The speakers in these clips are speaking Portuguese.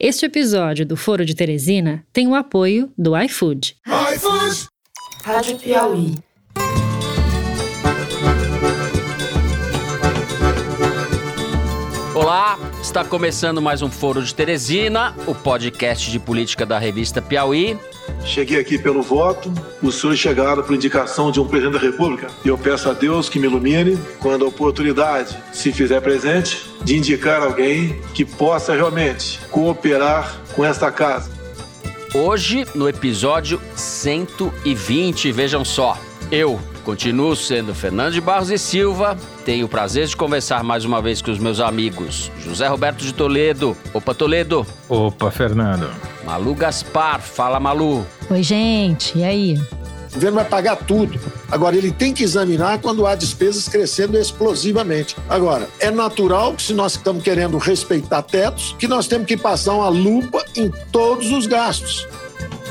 Este episódio do Foro de Teresina tem o apoio do iFood. iFood! Rádio Piauí. Olá, está começando mais um Foro de Teresina, o podcast de política da revista Piauí. Cheguei aqui pelo voto, os senhores chegaram por indicação de um presidente da República e eu peço a Deus que me ilumine quando a oportunidade se fizer presente de indicar alguém que possa realmente cooperar com esta casa. Hoje, no episódio 120, vejam só, eu continuo sendo Fernando de Barros e Silva. Tenho o prazer de conversar mais uma vez com os meus amigos José Roberto de Toledo. Opa, Toledo. Opa, Fernando. Malu Gaspar. Fala, Malu. Oi, gente. E aí? O governo vai pagar tudo. Agora, ele tem que examinar quando há despesas crescendo explosivamente. Agora, é natural que, se nós estamos querendo respeitar tetos, que nós temos que passar uma lupa em todos os gastos.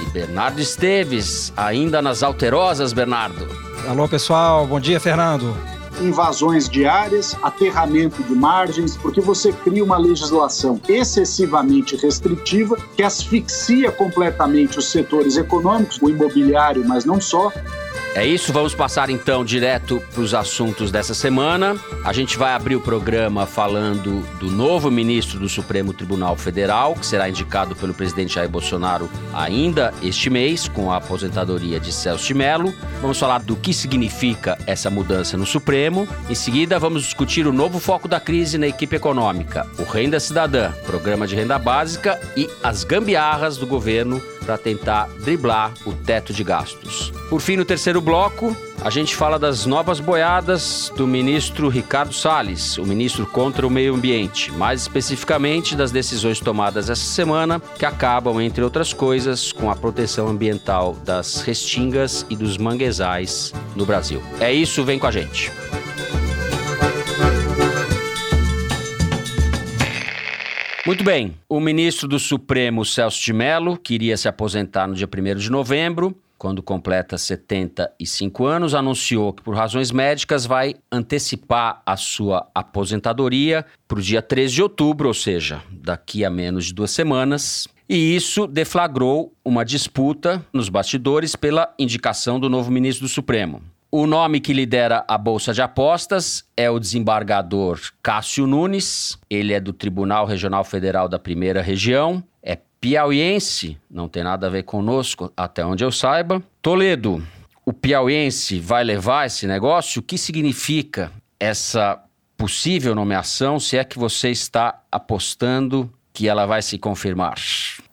E Bernardo Esteves, ainda nas alterosas, Bernardo. Alô, pessoal. Bom dia, Fernando invasões diárias, aterramento de margens, porque você cria uma legislação excessivamente restritiva que asfixia completamente os setores econômicos, o imobiliário, mas não só, é isso, vamos passar então direto para os assuntos dessa semana. A gente vai abrir o programa falando do novo ministro do Supremo Tribunal Federal, que será indicado pelo presidente Jair Bolsonaro ainda este mês, com a aposentadoria de Celso de Mello. Vamos falar do que significa essa mudança no Supremo. Em seguida, vamos discutir o novo foco da crise na equipe econômica, o Renda Cidadã, programa de renda básica e as gambiarras do governo para tentar driblar o teto de gastos. Por fim, no terceiro bloco, a gente fala das novas boiadas do ministro Ricardo Salles, o ministro contra o meio ambiente, mais especificamente das decisões tomadas essa semana que acabam, entre outras coisas, com a proteção ambiental das restingas e dos manguezais no Brasil. É isso, vem com a gente. Muito bem. O ministro do Supremo, Celso de Mello, queria se aposentar no dia 1 de novembro, quando completa 75 anos, anunciou que, por razões médicas, vai antecipar a sua aposentadoria para o dia 13 de outubro, ou seja, daqui a menos de duas semanas. E isso deflagrou uma disputa nos bastidores pela indicação do novo ministro do Supremo. O nome que lidera a Bolsa de Apostas é o desembargador Cássio Nunes. Ele é do Tribunal Regional Federal da Primeira Região. É piauiense, não tem nada a ver conosco, até onde eu saiba. Toledo, o piauiense vai levar esse negócio? O que significa essa possível nomeação, se é que você está apostando que ela vai se confirmar?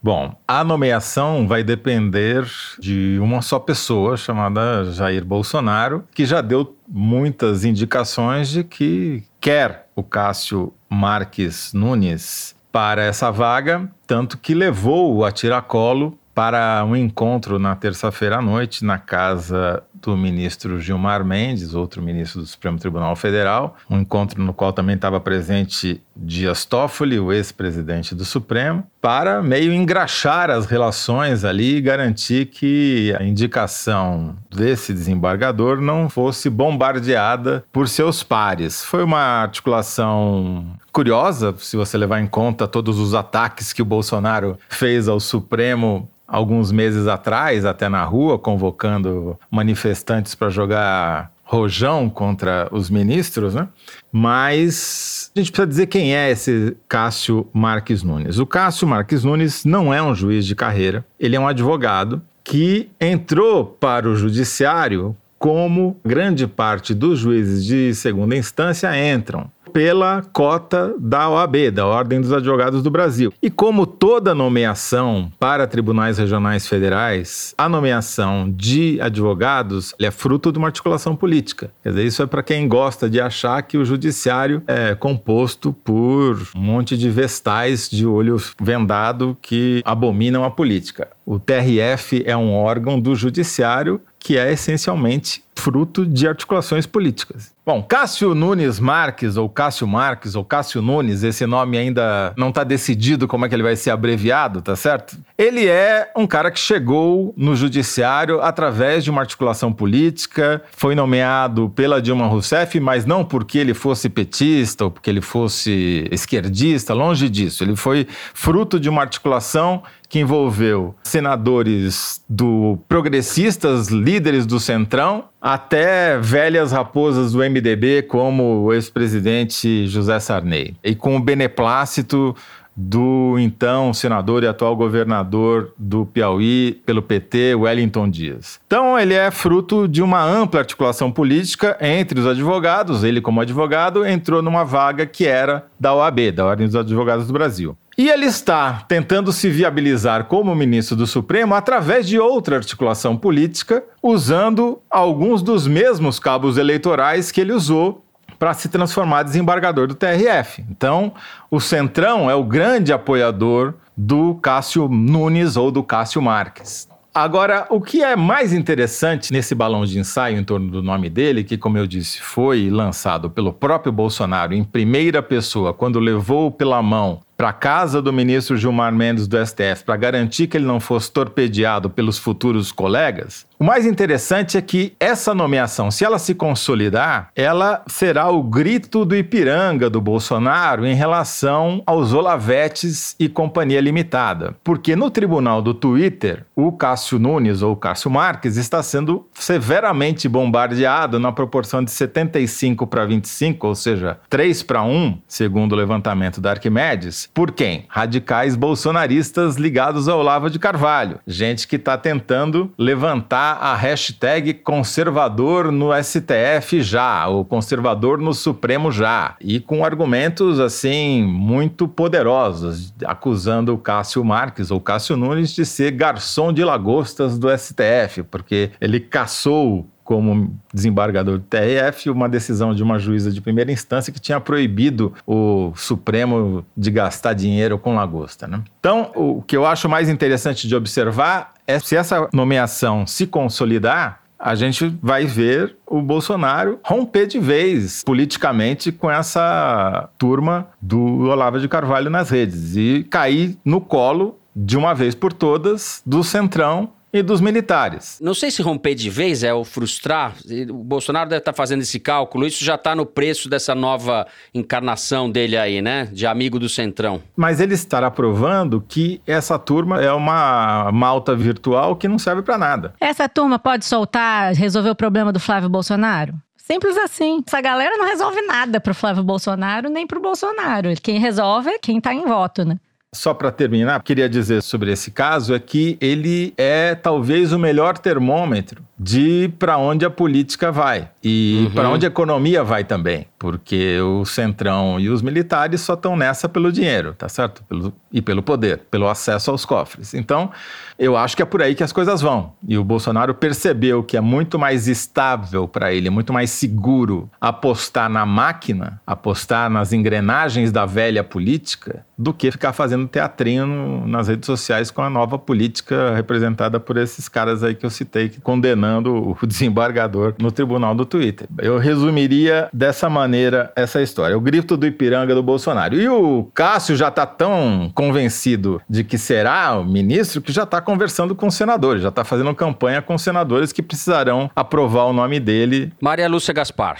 Bom, a nomeação vai depender de uma só pessoa chamada Jair Bolsonaro, que já deu muitas indicações de que quer o Cássio Marques Nunes para essa vaga, tanto que levou a tiracolo para um encontro na terça-feira à noite na casa do ministro Gilmar Mendes, outro ministro do Supremo Tribunal Federal, um encontro no qual também estava presente Dias Toffoli, o ex-presidente do Supremo, para meio engraxar as relações ali e garantir que a indicação desse desembargador não fosse bombardeada por seus pares. Foi uma articulação curiosa, se você levar em conta todos os ataques que o Bolsonaro fez ao Supremo alguns meses atrás, até na rua, convocando manifestantes para jogar rojão contra os ministros, né? Mas a gente precisa dizer quem é esse Cássio Marques Nunes. O Cássio Marques Nunes não é um juiz de carreira, ele é um advogado que entrou para o judiciário como grande parte dos juízes de segunda instância entram pela cota da OAB, da Ordem dos Advogados do Brasil. E como toda nomeação para tribunais regionais federais, a nomeação de advogados é fruto de uma articulação política. Quer dizer, isso é para quem gosta de achar que o judiciário é composto por um monte de vestais de olho vendado que abominam a política. O TRF é um órgão do judiciário que é essencialmente fruto de articulações políticas. Bom, Cássio Nunes Marques, ou Cássio Marques, ou Cássio Nunes, esse nome ainda não está decidido como é que ele vai ser abreviado, tá certo? Ele é um cara que chegou no judiciário através de uma articulação política, foi nomeado pela Dilma Rousseff, mas não porque ele fosse petista ou porque ele fosse esquerdista, longe disso. Ele foi fruto de uma articulação que envolveu senadores do progressistas, líderes do Centrão, até velhas raposas do MDB, como o ex-presidente José Sarney. E com o beneplácito do então senador e atual governador do Piauí pelo PT, Wellington Dias. Então, ele é fruto de uma ampla articulação política entre os advogados. Ele, como advogado, entrou numa vaga que era da OAB, da Ordem dos Advogados do Brasil. E ele está tentando se viabilizar como ministro do Supremo através de outra articulação política, usando alguns dos mesmos cabos eleitorais que ele usou para se transformar desembargador do TRF. Então, o Centrão é o grande apoiador do Cássio Nunes ou do Cássio Marques. Agora, o que é mais interessante nesse balão de ensaio em torno do nome dele, que, como eu disse, foi lançado pelo próprio Bolsonaro em primeira pessoa, quando levou pela mão para a casa do ministro Gilmar Mendes do STF para garantir que ele não fosse torpedeado pelos futuros colegas, o mais interessante é que essa nomeação, se ela se consolidar, ela será o grito do Ipiranga do Bolsonaro em relação aos Olavetes e Companhia Limitada. Porque no tribunal do Twitter, o Cássio Nunes ou Cássio Marques está sendo severamente bombardeado na proporção de 75 para 25, ou seja, 3 para 1, segundo o levantamento da Arquimedes, por quem? Radicais bolsonaristas ligados ao Olavo de Carvalho. Gente que está tentando levantar a hashtag conservador no STF já, ou conservador no Supremo já, e com argumentos assim muito poderosos, acusando o Cássio Marques ou Cássio Nunes de ser garçom de lagostas do STF, porque ele caçou como desembargador do TRF uma decisão de uma juíza de primeira instância que tinha proibido o Supremo de gastar dinheiro com lagosta. Né? Então, o que eu acho mais interessante de observar é se essa nomeação se consolidar, a gente vai ver o Bolsonaro romper de vez politicamente com essa turma do Olavo de Carvalho nas redes e cair no colo de uma vez por todas do Centrão e dos militares. Não sei se romper de vez é o frustrar. O Bolsonaro deve estar fazendo esse cálculo. Isso já está no preço dessa nova encarnação dele aí, né? De amigo do Centrão. Mas ele estará provando que essa turma é uma malta virtual que não serve para nada. Essa turma pode soltar, resolver o problema do Flávio Bolsonaro? Simples assim. Essa galera não resolve nada pro Flávio Bolsonaro nem pro Bolsonaro. Quem resolve é quem tá em voto, né? Só para terminar, queria dizer sobre esse caso é que ele é talvez o melhor termômetro de para onde a política vai e uhum. para onde a economia vai também, porque o centrão e os militares só estão nessa pelo dinheiro, tá certo? Pelo, e pelo poder, pelo acesso aos cofres. Então, eu acho que é por aí que as coisas vão. E o Bolsonaro percebeu que é muito mais estável para ele, muito mais seguro apostar na máquina, apostar nas engrenagens da velha política, do que ficar fazendo teatrinho nas redes sociais com a nova política representada por esses caras aí que eu citei, condenando o desembargador no tribunal do Twitter. Eu resumiria dessa maneira essa história. O grito do Ipiranga do Bolsonaro. E o Cássio já está tão convencido de que será o ministro que já está conversando com os senadores, já está fazendo campanha com senadores que precisarão aprovar o nome dele. Maria Lúcia Gaspar.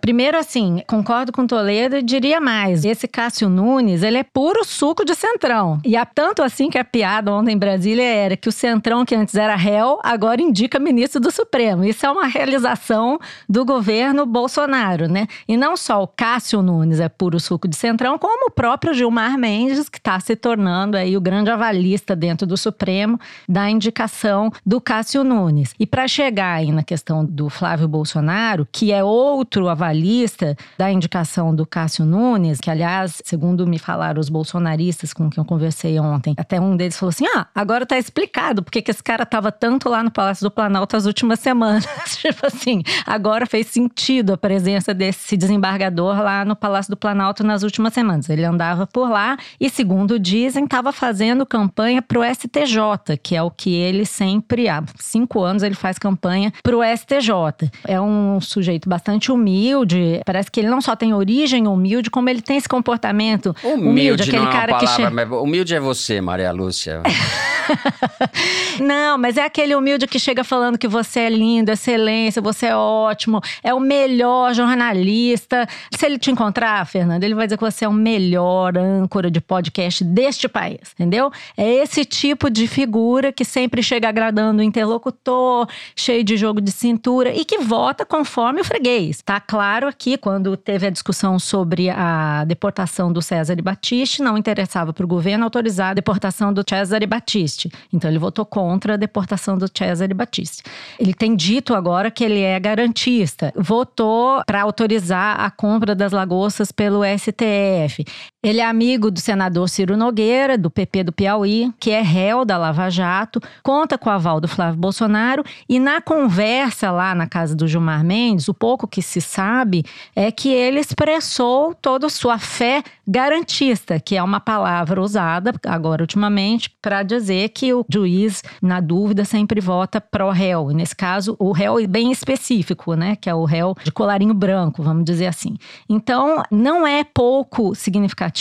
Primeiro, assim, concordo com Toledo e diria mais. Esse Cássio Nunes, ele é puro puro suco de centrão. E há tanto assim que a piada ontem em Brasília era que o centrão, que antes era réu, agora indica ministro do Supremo. Isso é uma realização do governo Bolsonaro, né? E não só o Cássio Nunes é puro suco de centrão, como o próprio Gilmar Mendes, que está se tornando aí o grande avalista dentro do Supremo da indicação do Cássio Nunes. E para chegar aí na questão do Flávio Bolsonaro, que é outro avalista da indicação do Cássio Nunes, que aliás, segundo me falaram os bolsonaristas com quem eu conversei ontem, até um deles falou assim: "Ah, agora tá explicado porque que esse cara tava tanto lá no Palácio do Planalto as últimas semanas". tipo assim, agora fez sentido a presença desse desembargador lá no Palácio do Planalto nas últimas semanas. Ele andava por lá e, segundo dizem, estava fazendo campanha para o STJ, que é o que ele sempre há cinco anos ele faz campanha para o STJ. É um sujeito bastante humilde. Parece que ele não só tem origem humilde, como ele tem esse comportamento humilde, humilde aquele é cara uma palavra, que mas humilde é você, Maria Lúcia. Não, mas é aquele humilde que chega falando que você é lindo, excelência, você é ótimo, é o melhor jornalista. Se ele te encontrar, Fernanda, ele vai dizer que você é o melhor âncora de podcast deste país, entendeu? É esse tipo de figura que sempre chega agradando o interlocutor, cheio de jogo de cintura e que vota conforme o freguês. Tá claro aqui, quando teve a discussão sobre a deportação do César e Batiste, não interessava para o governo autorizar a deportação do Cesare Battisti. Então ele votou contra a deportação do Cesare Battisti. Ele tem dito agora que ele é garantista. Votou para autorizar a compra das lagostas pelo STF. Ele é amigo do senador Ciro Nogueira, do PP do Piauí, que é réu da Lava Jato, conta com o aval do Flávio Bolsonaro e na conversa lá na casa do Gilmar Mendes, o pouco que se sabe é que ele expressou toda a sua fé garantista, que é uma palavra usada agora ultimamente para dizer que o juiz, na dúvida, sempre vota pró réu. E nesse caso, o réu é bem específico, né? Que é o réu de colarinho branco, vamos dizer assim. Então, não é pouco significativo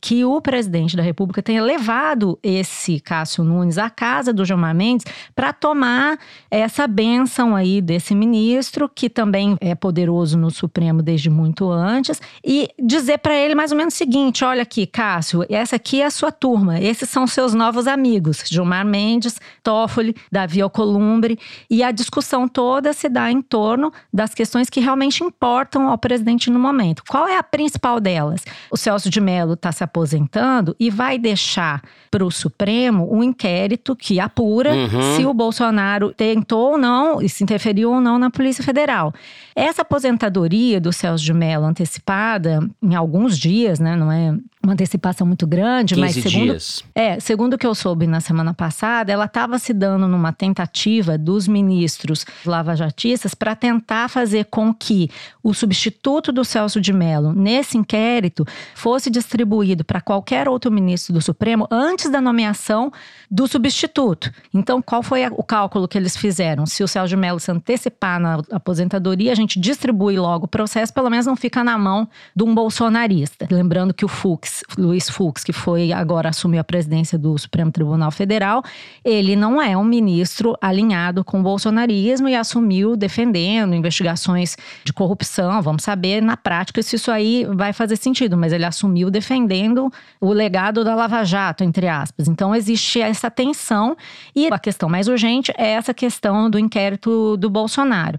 que o presidente da República tenha levado esse Cássio Nunes à casa do Gilmar Mendes para tomar essa benção aí desse ministro, que também é poderoso no Supremo desde muito antes, e dizer para ele mais ou menos o seguinte: olha aqui, Cássio, essa aqui é a sua turma, esses são seus novos amigos, Gilmar Mendes, Toffoli, Davi Alcolumbre, e a discussão toda se dá em torno das questões que realmente importam ao presidente no momento. Qual é a principal delas? O Celso de Mello está se aposentando e vai deixar para o Supremo um inquérito que apura Uhum. se o Bolsonaro tentou ou não e se interferiu ou não na Polícia Federal. Essa aposentadoria do Celso de Mello antecipada em alguns dias, né, não é uma antecipação muito grande, mas 15 segundo dias. é, segundo o que eu soube na semana passada, ela estava se dando numa tentativa dos ministros lavajatistas para tentar fazer com que o substituto do Celso de Mello nesse inquérito fosse distribuído para qualquer outro ministro do Supremo antes da nomeação do substituto. Então, qual foi a- o cálculo que eles fizeram? Se o Celso de Mello se antecipar na aposentadoria, a gente distribui logo o processo, pelo menos não fica na mão de um bolsonarista. Lembrando que o Fux, Luiz Fux, que foi agora assumiu a presidência do Supremo Tribunal Federal, ele não é um ministro alinhado com o bolsonarismo e assumiu defendendo investigações de corrupção. Vamos saber na prática se isso aí vai fazer sentido, mas ele assumiu defendendo o legado da Lava Jato, entre aspas. Então existe essa tensão e a questão mais urgente é essa questão do inquérito do Bolsonaro.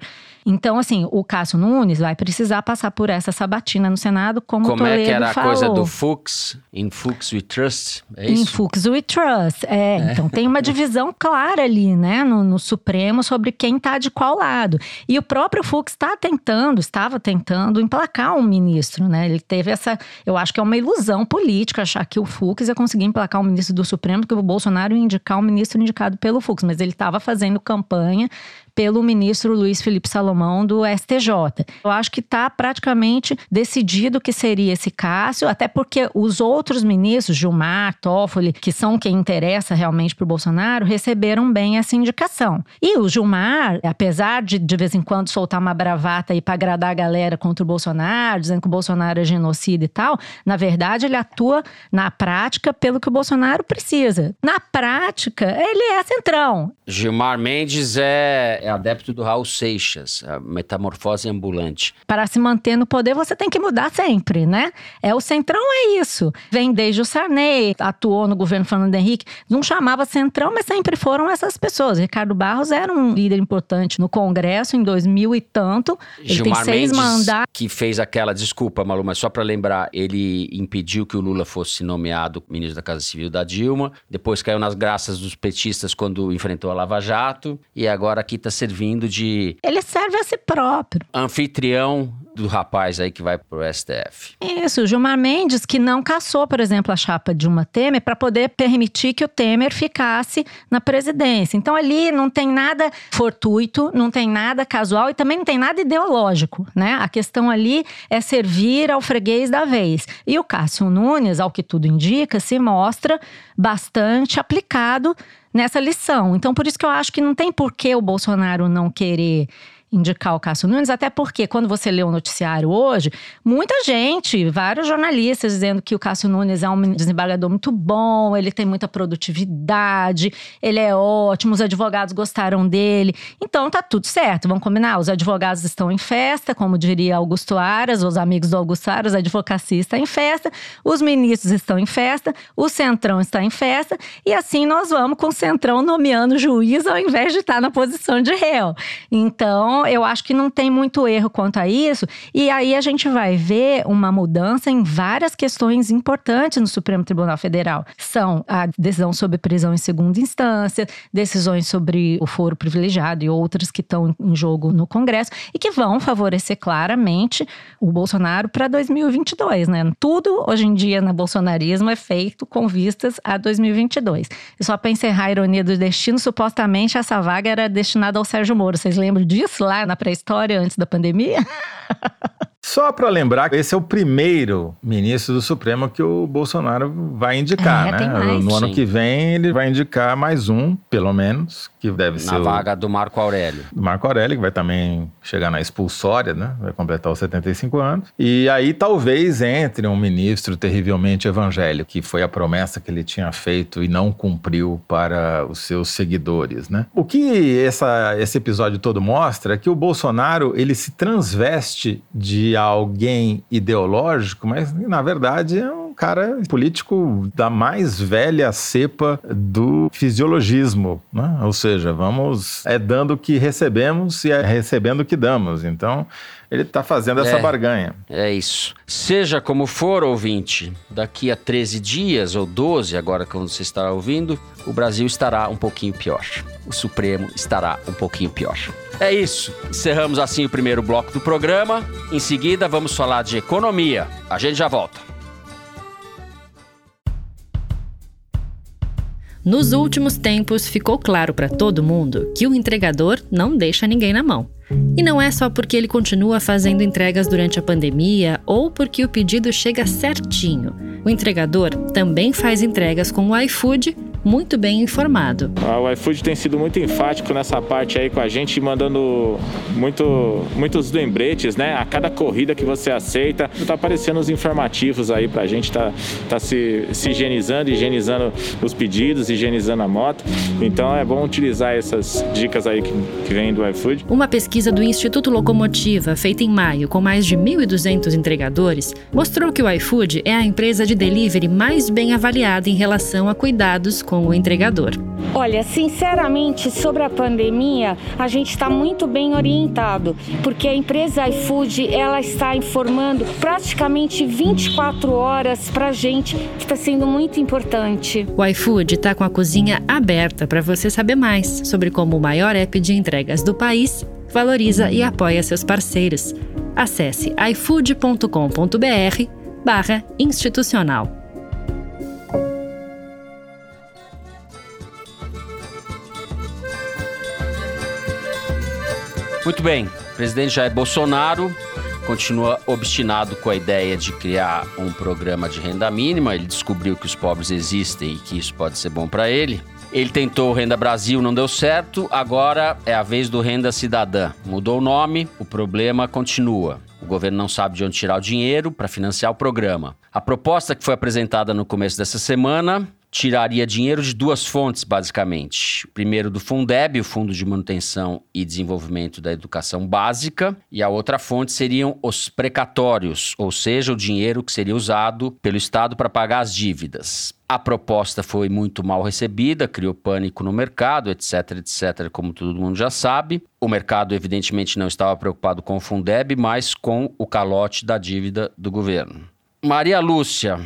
Então, assim, o Cássio Nunes vai precisar passar por essa sabatina no Senado, como, o Como é que Toledo era a falou. coisa do Fux? In Fux we trust? É Em isso? Fux we trust. É, então tem uma divisão clara ali, né, no, no Supremo sobre quem tá de qual lado. E o próprio Fux está tentando, estava tentando emplacar um ministro, né? Ele teve essa, eu acho que é uma ilusão política achar que o Fux ia conseguir emplacar um ministro do Supremo, que o Bolsonaro ia indicar um ministro indicado pelo Fux, mas ele estava fazendo campanha pelo ministro Luiz Felipe Salomão do STJ. Eu acho que está praticamente decidido que seria esse Cássio, até porque os outros ministros, Gilmar, Toffoli, que são quem interessa realmente para o Bolsonaro, receberam bem essa indicação. E o Gilmar, apesar de de vez em quando soltar uma bravata aí para agradar a galera contra o Bolsonaro, dizendo que o Bolsonaro é genocida e tal, na verdade, ele atua na prática pelo que o Bolsonaro precisa. Na prática, ele é centrão. Gilmar Mendes é, é adepto do Raul Seixas, a metamorfose ambulante. Para se manter no poder, você tem que mudar sempre, né? É o centrão é isso. Vem desde o Sarney, atuou no governo Fernando Henrique, não chamava centrão, mas sempre foram essas pessoas. Ricardo Barros era um líder importante no Congresso em 2000 e tanto. Ele Gilmar tem seis Mendes, mandatos. que fez aquela, desculpa, Malu, mas só para lembrar, ele impediu que o Lula fosse nomeado ministro da Casa Civil da Dilma, depois caiu nas graças dos petistas quando enfrentou a Lava Jato, e agora aqui está servindo de Ele serve a si próprio. anfitrião do rapaz aí que vai pro STF. Isso, o Gilmar Mendes, que não caçou, por exemplo, a chapa Dilma Temer para poder permitir que o Temer ficasse na presidência. Então ali não tem nada fortuito, não tem nada casual e também não tem nada ideológico, né? A questão ali é servir ao freguês da vez. E o Cássio Nunes, ao que tudo indica, se mostra bastante aplicado nessa lição. Então por isso que eu acho que não tem por que o Bolsonaro não querer indicar o Cássio Nunes, até porque quando você lê o noticiário hoje, muita gente, vários jornalistas dizendo que o Cássio Nunes é um desembargador muito bom, ele tem muita produtividade, ele é ótimo, os advogados gostaram dele. Então tá tudo certo, vamos combinar. Os advogados estão em festa, como diria Augusto Aras, os amigos do Augusto Aras, a advocacia está em festa, os ministros estão em festa, o Centrão está em festa, e assim nós vamos com o Centrão nomeando juiz ao invés de estar na posição de réu. Então, eu acho que não tem muito erro quanto a isso. E aí a gente vai ver uma mudança em várias questões importantes no Supremo Tribunal Federal. São a decisão sobre prisão em segunda instância, decisões sobre o foro privilegiado e outras que estão em jogo no Congresso e que vão favorecer claramente o Bolsonaro para 2022, né? Tudo hoje em dia no bolsonarismo é feito com vistas a 2022. E só para encerrar a ironia do destino, supostamente essa vaga era destinada ao Sérgio Moro. Vocês lembram disso lá na pré-história antes da pandemia? Só para lembrar, esse é o primeiro ministro do Supremo que o Bolsonaro vai indicar, É, tem né? mais. No ano Sim. que vem ele vai indicar mais um, pelo menos, que deve ser Na o vaga do Marco Aurélio. do Marco Aurélio, que vai também chegar na expulsória, né? Vai completar os 75 anos. E aí talvez entre um ministro terrivelmente evangélico, que foi a promessa que ele tinha feito e não cumpriu para os seus seguidores, né? O que essa, esse episódio todo mostra é que o Bolsonaro, ele se transveste de alguém ideológico, mas na verdade é um cara político da mais velha cepa do fisiologismo, né? Ou seja, vamos é dando o que recebemos e é recebendo o que damos. Então, ele está fazendo essa É. barganha. É isso. Seja como for, ouvinte, daqui a 13 dias ou 12, agora quando você estará ouvindo, o Brasil estará um pouquinho pior. O Supremo estará um pouquinho pior. É isso. Encerramos assim o primeiro bloco do programa. Em seguida, vamos falar de economia. A gente já volta. Nos últimos tempos, ficou claro para todo mundo que o entregador não deixa ninguém na mão. E não é só porque ele continua fazendo entregas durante a pandemia ou porque o pedido chega certinho. O entregador também faz entregas com o iFood muito bem informado. Ah, O iFood tem sido muito enfático nessa parte aí com a gente, mandando muito, muitos lembretes, né? A cada corrida que você aceita, tá aparecendo os informativos aí pra gente, tá, tá se, se higienizando, higienizando os pedidos, higienizando a moto. Então é bom utilizar essas dicas aí que, que vêm do iFood. Uma pesquisa do Instituto Locomotiva, feita em maio com mais de 1.200 entregadores, mostrou que o iFood é a empresa de delivery mais bem avaliada em relação a cuidados com o entregador. Olha, sinceramente, sobre a pandemia, a gente está muito bem orientado, porque a empresa iFood ela está informando praticamente 24 horas para a gente, que está sendo muito importante. O iFood está com a cozinha aberta para você saber mais sobre como o maior app de entregas do país valoriza e apoia seus parceiros. Acesse ifood.com.br barra institucional. Muito bem. O presidente Jair Bolsonaro continua obstinado com a ideia de criar um programa de renda mínima. Ele descobriu que os pobres existem e que isso pode ser bom para ele. Ele tentou o Renda Brasil, não deu certo. Agora é a vez do Renda Cidadã. Mudou o nome, o problema continua. O governo não sabe de onde tirar o dinheiro para financiar o programa. A proposta que foi apresentada no começo dessa semana tiraria dinheiro de duas fontes, basicamente. Primeiro, do Fundeb, o Fundo de Manutenção e Desenvolvimento da Educação Básica, e a outra fonte seriam os precatórios, ou seja, o dinheiro que seria usado pelo Estado para pagar as dívidas. A proposta foi muito mal recebida, criou pânico no mercado, etc, etc, como todo mundo já sabe. O mercado, evidentemente, não estava preocupado com o Fundeb, mas com o calote da dívida do governo. Maria Lúcia,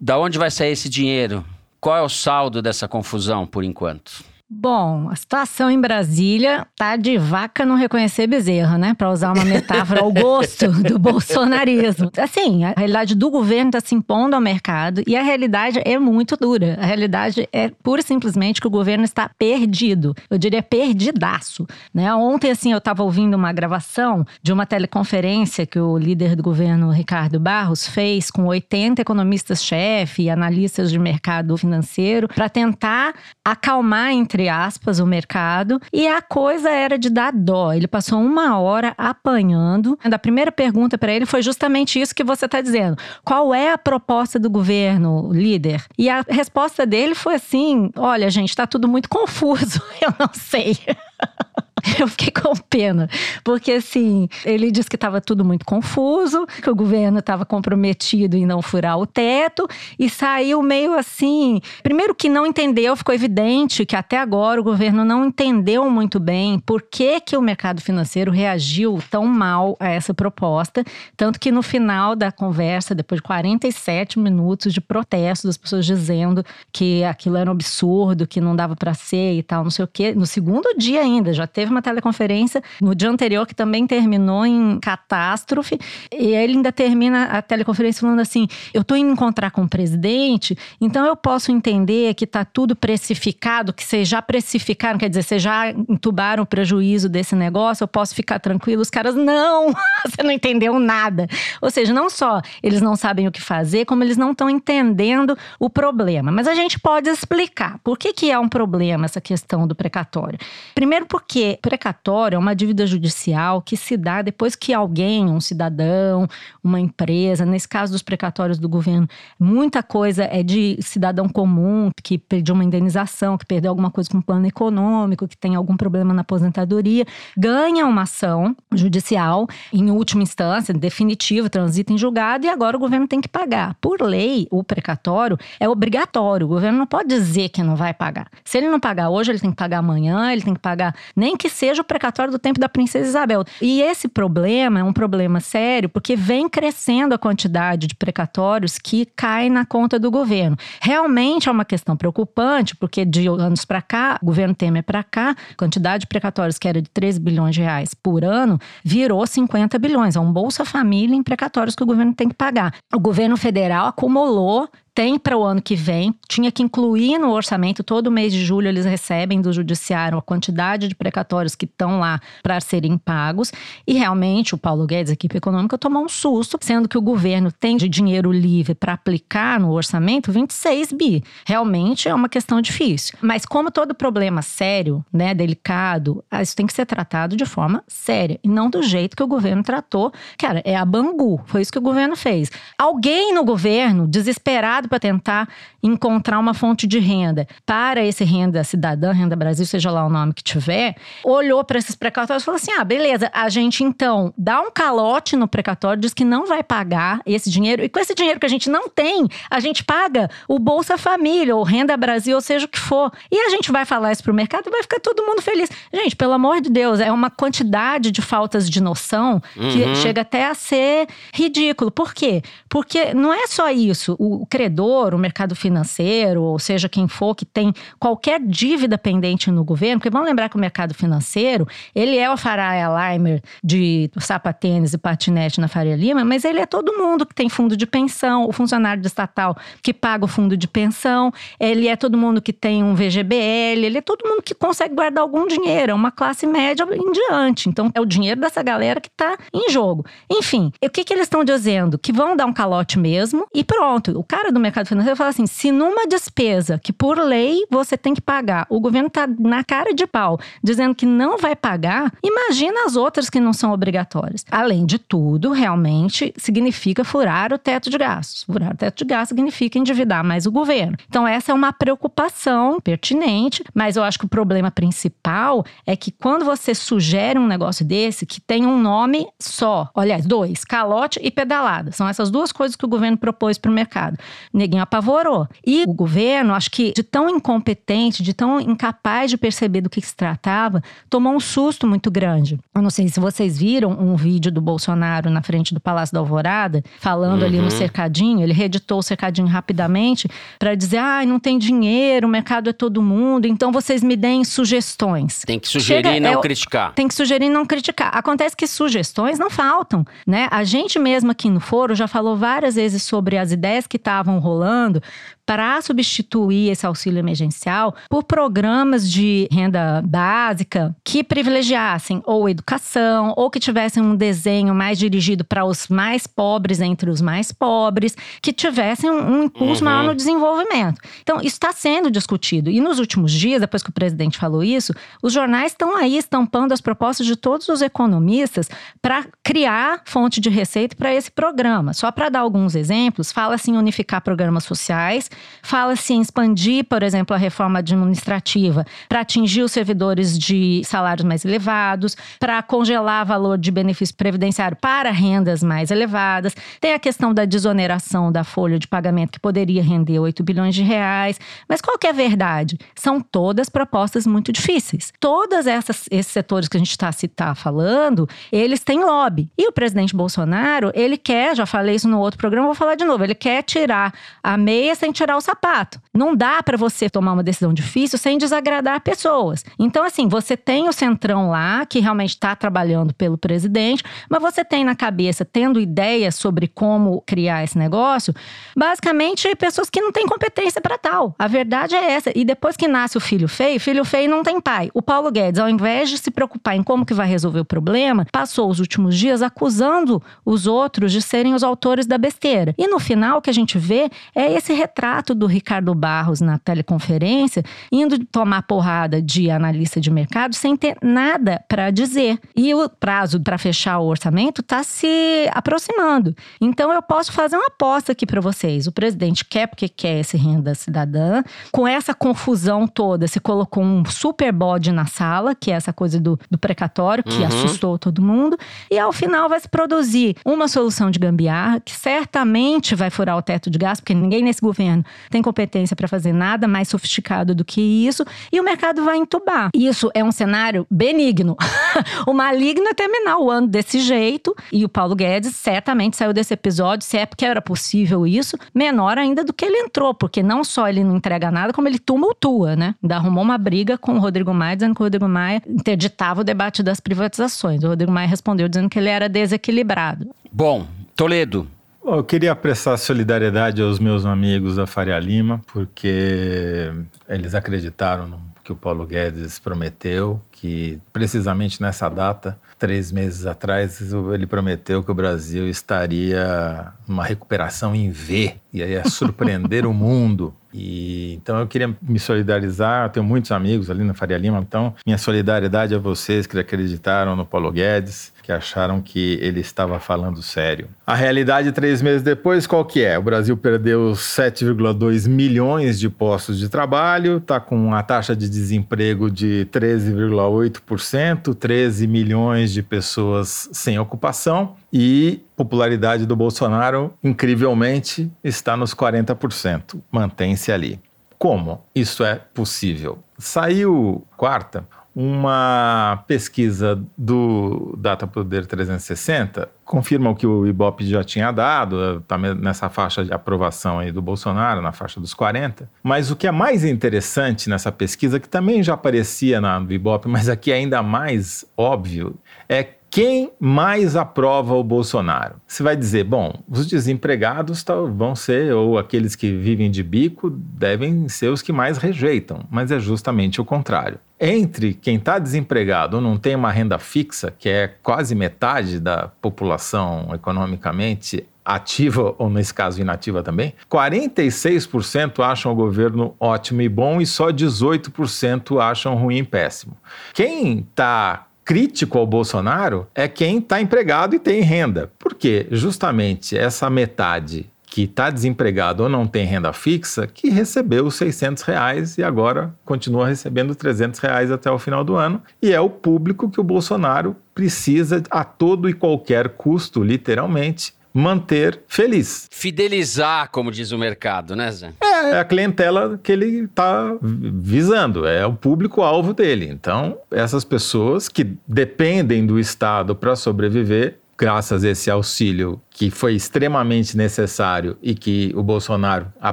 da onde vai sair esse dinheiro? Qual é o saldo dessa confusão por enquanto? Bom, a situação em Brasília tá de vaca não reconhecer bezerra, né? Para usar uma metáfora ao gosto do bolsonarismo. Assim, a realidade do governo está se impondo ao mercado e a realidade é muito dura. A realidade é pura e simplesmente que o governo está perdido. Eu diria perdidaço, né? Ontem, assim, eu estava ouvindo uma gravação de uma teleconferência que o líder do governo, Ricardo Barros, fez com 80 economistas-chefe e analistas de mercado financeiro para tentar acalmar entre aspas, o mercado. E a coisa era de dar dó. Ele passou uma hora apanhando. A primeira pergunta para ele foi justamente isso que você está dizendo. Qual é a proposta do governo, líder? E a resposta dele foi assim: olha, gente, está tudo muito confuso. Eu não sei. eu fiquei com pena. Porque, assim, ele disse que estava tudo muito confuso, que o governo estava comprometido em não furar o teto, e saiu meio assim. Primeiro, que não entendeu, ficou evidente que até agora o governo não entendeu muito bem por que, que o mercado financeiro reagiu tão mal a essa proposta. Tanto que no final da conversa, depois de 47 minutos de protesto das pessoas dizendo que aquilo era um absurdo, que não dava para ser e tal, não sei o quê, no segundo dia ainda, já teve uma teleconferência no dia anterior que também terminou em catástrofe. E ele ainda termina a teleconferência falando assim: eu estou indo encontrar com o presidente, então eu posso entender que está tudo precificado, que vocês já precificaram, quer dizer, vocês já entubaram o prejuízo desse negócio, eu posso ficar tranquilo. Os caras, não, você não entendeu nada. Ou seja, não só eles não sabem o que fazer, como eles não estão entendendo o problema. Mas a gente pode explicar por que, que é um problema essa questão do precatório. Primeiro, porque precatório é uma dívida judicial que se dá depois que alguém, um cidadão, uma empresa, nesse caso dos precatórios do governo, muita coisa é de cidadão comum que pediu uma indenização, que perdeu alguma coisa com o plano econômico, que tem algum problema na aposentadoria, ganha uma ação judicial em última instância, definitivo, transita em julgado e agora o governo tem que pagar. Por lei, o precatório é obrigatório. O governo não pode dizer que não vai pagar. Se ele não pagar hoje, ele tem que pagar amanhã, ele tem que pagar nem que seja o precatório do tempo da princesa Isabel. E esse problema é um problema sério porque vem crescendo a quantidade de precatórios que cai na conta do governo. Realmente é uma questão preocupante, porque de anos para cá, o governo Temer para cá, a quantidade de precatórios que era de 3 bilhões de reais por ano virou 50 bilhões. É um Bolsa Família em precatórios que o governo tem que pagar. O governo federal acumulou tem para o ano que vem, tinha que incluir no orçamento, todo mês de julho eles recebem do judiciário a quantidade de precatórios que estão lá para serem pagos. E realmente o Paulo Guedes, a equipe econômica, tomou um susto, sendo que o governo tem de dinheiro livre para aplicar no orçamento 26 bi. Realmente é uma questão difícil. Mas como todo problema sério, né, delicado, isso tem que ser tratado de forma séria e não do jeito que o governo tratou. Cara, é a Bangu, foi isso que o governo fez. Alguém no governo, desesperado para tentar encontrar uma fonte de renda para esse renda cidadã, renda Brasil, seja lá o nome que tiver, olhou para esses precatórios e falou assim: ah, beleza, a gente então dá um calote no precatório, diz que não vai pagar esse dinheiro, e com esse dinheiro que a gente não tem, a gente paga o Bolsa Família, ou Renda Brasil, ou seja o que for. E a gente vai falar isso pro mercado e vai ficar todo mundo feliz. Gente, pelo amor de Deus, é uma quantidade de faltas de noção que uhum. chega até a ser ridículo. Por quê? Porque não é só isso. O credor, o mercado financeiro, ou seja, quem for que tem qualquer dívida pendente no governo, porque vamos lembrar que o mercado financeiro, ele é o Farai Limer de sapatênis e patinete na Faria Lima, mas ele é todo mundo que tem fundo de pensão, o funcionário estatal que paga o fundo de pensão, ele é todo mundo que tem um VGBL, ele é todo mundo que consegue guardar algum dinheiro, é uma classe média em diante. Então, é o dinheiro dessa galera que está em jogo. Enfim, o que, que eles estão dizendo? Que vão dar um calote mesmo e pronto. O cara do mercado financeiro fala assim: se numa despesa que por lei você tem que pagar, o governo está na cara de pau dizendo que não vai pagar, imagina as outras que não são obrigatórias. Além de tudo, realmente significa furar o teto de gastos. Furar o teto de gastos significa endividar mais o governo. Então, essa é uma preocupação pertinente, mas eu acho que o problema principal é que quando você sugere um negócio desse, que tem um nome só, olha, dois, calote e pedalada, são essas duas coisas que o governo propôs para o mercado. Neguinho apavorou. E o governo, acho que de tão incompetente, de tão incapaz de perceber do que se tratava, tomou um susto muito grande. Eu não sei se vocês viram um vídeo do Bolsonaro na frente do Palácio da Alvorada, falando uhum. ali no uhum. cercadinho, ele reeditou o cercadinho rapidamente para dizer: ah, não tem dinheiro, o mercado é todo mundo, então vocês me deem sugestões. Tem que sugerir Chega, e não é, criticar. Tem que sugerir e não criticar. Acontece que sugestões não faltam, né? A gente mesmo aqui no foro já falou várias vezes sobre as ideias que estavam rolando para substituir esse auxílio emergencial por programas de renda básica que privilegiassem ou educação ou que tivessem um desenho mais dirigido para os mais pobres entre os mais pobres, que tivessem um, impulso uhum. maior no desenvolvimento. Então, isso está sendo discutido. E nos últimos dias, depois que o presidente falou isso, os jornais estão aí estampando as propostas de todos os economistas para criar fonte de receita para esse programa. Só para dar alguns exemplos, fala-se em unificar programas sociais, Fala-se em expandir, por exemplo, a reforma administrativa para atingir os servidores de salários mais elevados, para congelar valor de benefício previdenciário para rendas mais elevadas. Tem a questão da desoneração da folha de pagamento, que poderia render 8 bilhões de reais. Mas qual que é a verdade? São todas propostas muito difíceis. Todos esses setores que a gente está tá falando, eles têm lobby. E o presidente Bolsonaro, ele quer, já falei isso no outro programa, vou falar de novo, ele quer tirar a meia sem tirar o sapato. Não dá para você tomar uma decisão difícil sem desagradar pessoas. Então, assim, você tem o centrão lá, que realmente está trabalhando pelo presidente, mas você tem na cabeça, tendo ideias sobre como criar esse negócio, basicamente pessoas que não têm competência para tal. A verdade é essa. E depois que nasce o filho feio, filho feio não tem pai. O Paulo Guedes, ao invés de se preocupar em como que vai resolver o problema, passou os últimos dias acusando os outros de serem os autores da besteira. E no final, o que a gente vê é esse retrato do Ricardo Barros na teleconferência, indo tomar porrada de analista de mercado sem ter nada para dizer. E o prazo para fechar o orçamento está se aproximando. Então eu posso fazer uma aposta aqui para vocês. O presidente quer porque quer esse renda cidadã. Com essa confusão toda, se colocou um super bode na sala, que é essa coisa do, do precatório, que uhum. assustou todo mundo. E ao final vai se produzir uma solução de gambiarra que certamente vai furar o teto de porque ninguém nesse governo tem competência para fazer nada mais sofisticado do que isso, e o mercado vai entubar. Isso é um cenário benigno. o maligno é terminar o ano desse jeito, e o Paulo Guedes certamente saiu desse episódio, se é porque era possível isso, menor ainda do que ele entrou, porque não só ele não entrega nada, como ele tumultua, né? Ainda arrumou uma briga com o Rodrigo Maia, dizendo que o Rodrigo Maia interditava o debate das privatizações. O Rodrigo Maia respondeu dizendo que ele era desequilibrado. Bom, Toledo, eu queria prestar solidariedade aos meus amigos da Faria Lima, porque eles acreditaram no que o Paulo Guedes prometeu, que precisamente nessa data, três meses atrás, ele prometeu que o Brasil estaria numa recuperação em V, e aí ia surpreender o mundo. E, então eu queria me solidarizar, eu tenho muitos amigos ali na Faria Lima, então minha solidariedade a vocês que acreditaram no Paulo Guedes, que acharam que ele estava falando sério. A realidade, três meses depois, qual que é? O Brasil perdeu 7,2 milhões de postos de trabalho, está com a taxa de desemprego de 13,8%, 13 milhões de pessoas sem ocupação e popularidade do Bolsonaro, incrivelmente, está nos 40%. Mantém-se ali. Como isso é possível? Saiu quarta uma pesquisa do Data Poder 360 confirma o que o Ibope já tinha dado, está nessa faixa de aprovação aí do Bolsonaro, na faixa dos 40. Mas o que é mais interessante nessa pesquisa, que também já aparecia na Ibope, mas aqui é ainda mais óbvio, é quem mais aprova o Bolsonaro? Você vai dizer, bom, os desempregados vão ser, ou aqueles que vivem de bico, devem ser os que mais rejeitam, mas é justamente o contrário. Entre quem está desempregado ou não tem uma renda fixa, que é quase metade da população economicamente ativa ou nesse caso inativa também, 46% acham o governo ótimo e bom e só 18% acham ruim e péssimo. Quem está crítico ao Bolsonaro é quem está empregado e tem renda. Porque justamente essa metade que está desempregado ou não tem renda fixa, que recebeu os 600 reais e agora continua recebendo 300 reais até o final do ano. E é o público que o Bolsonaro precisa a todo e qualquer custo, literalmente, manter feliz. Fidelizar, como diz o mercado, né, Zé? É, é a clientela que ele está visando, é o público-alvo dele. Então, essas pessoas que dependem do Estado para sobreviver, graças a esse auxílio que foi extremamente necessário e que o Bolsonaro, a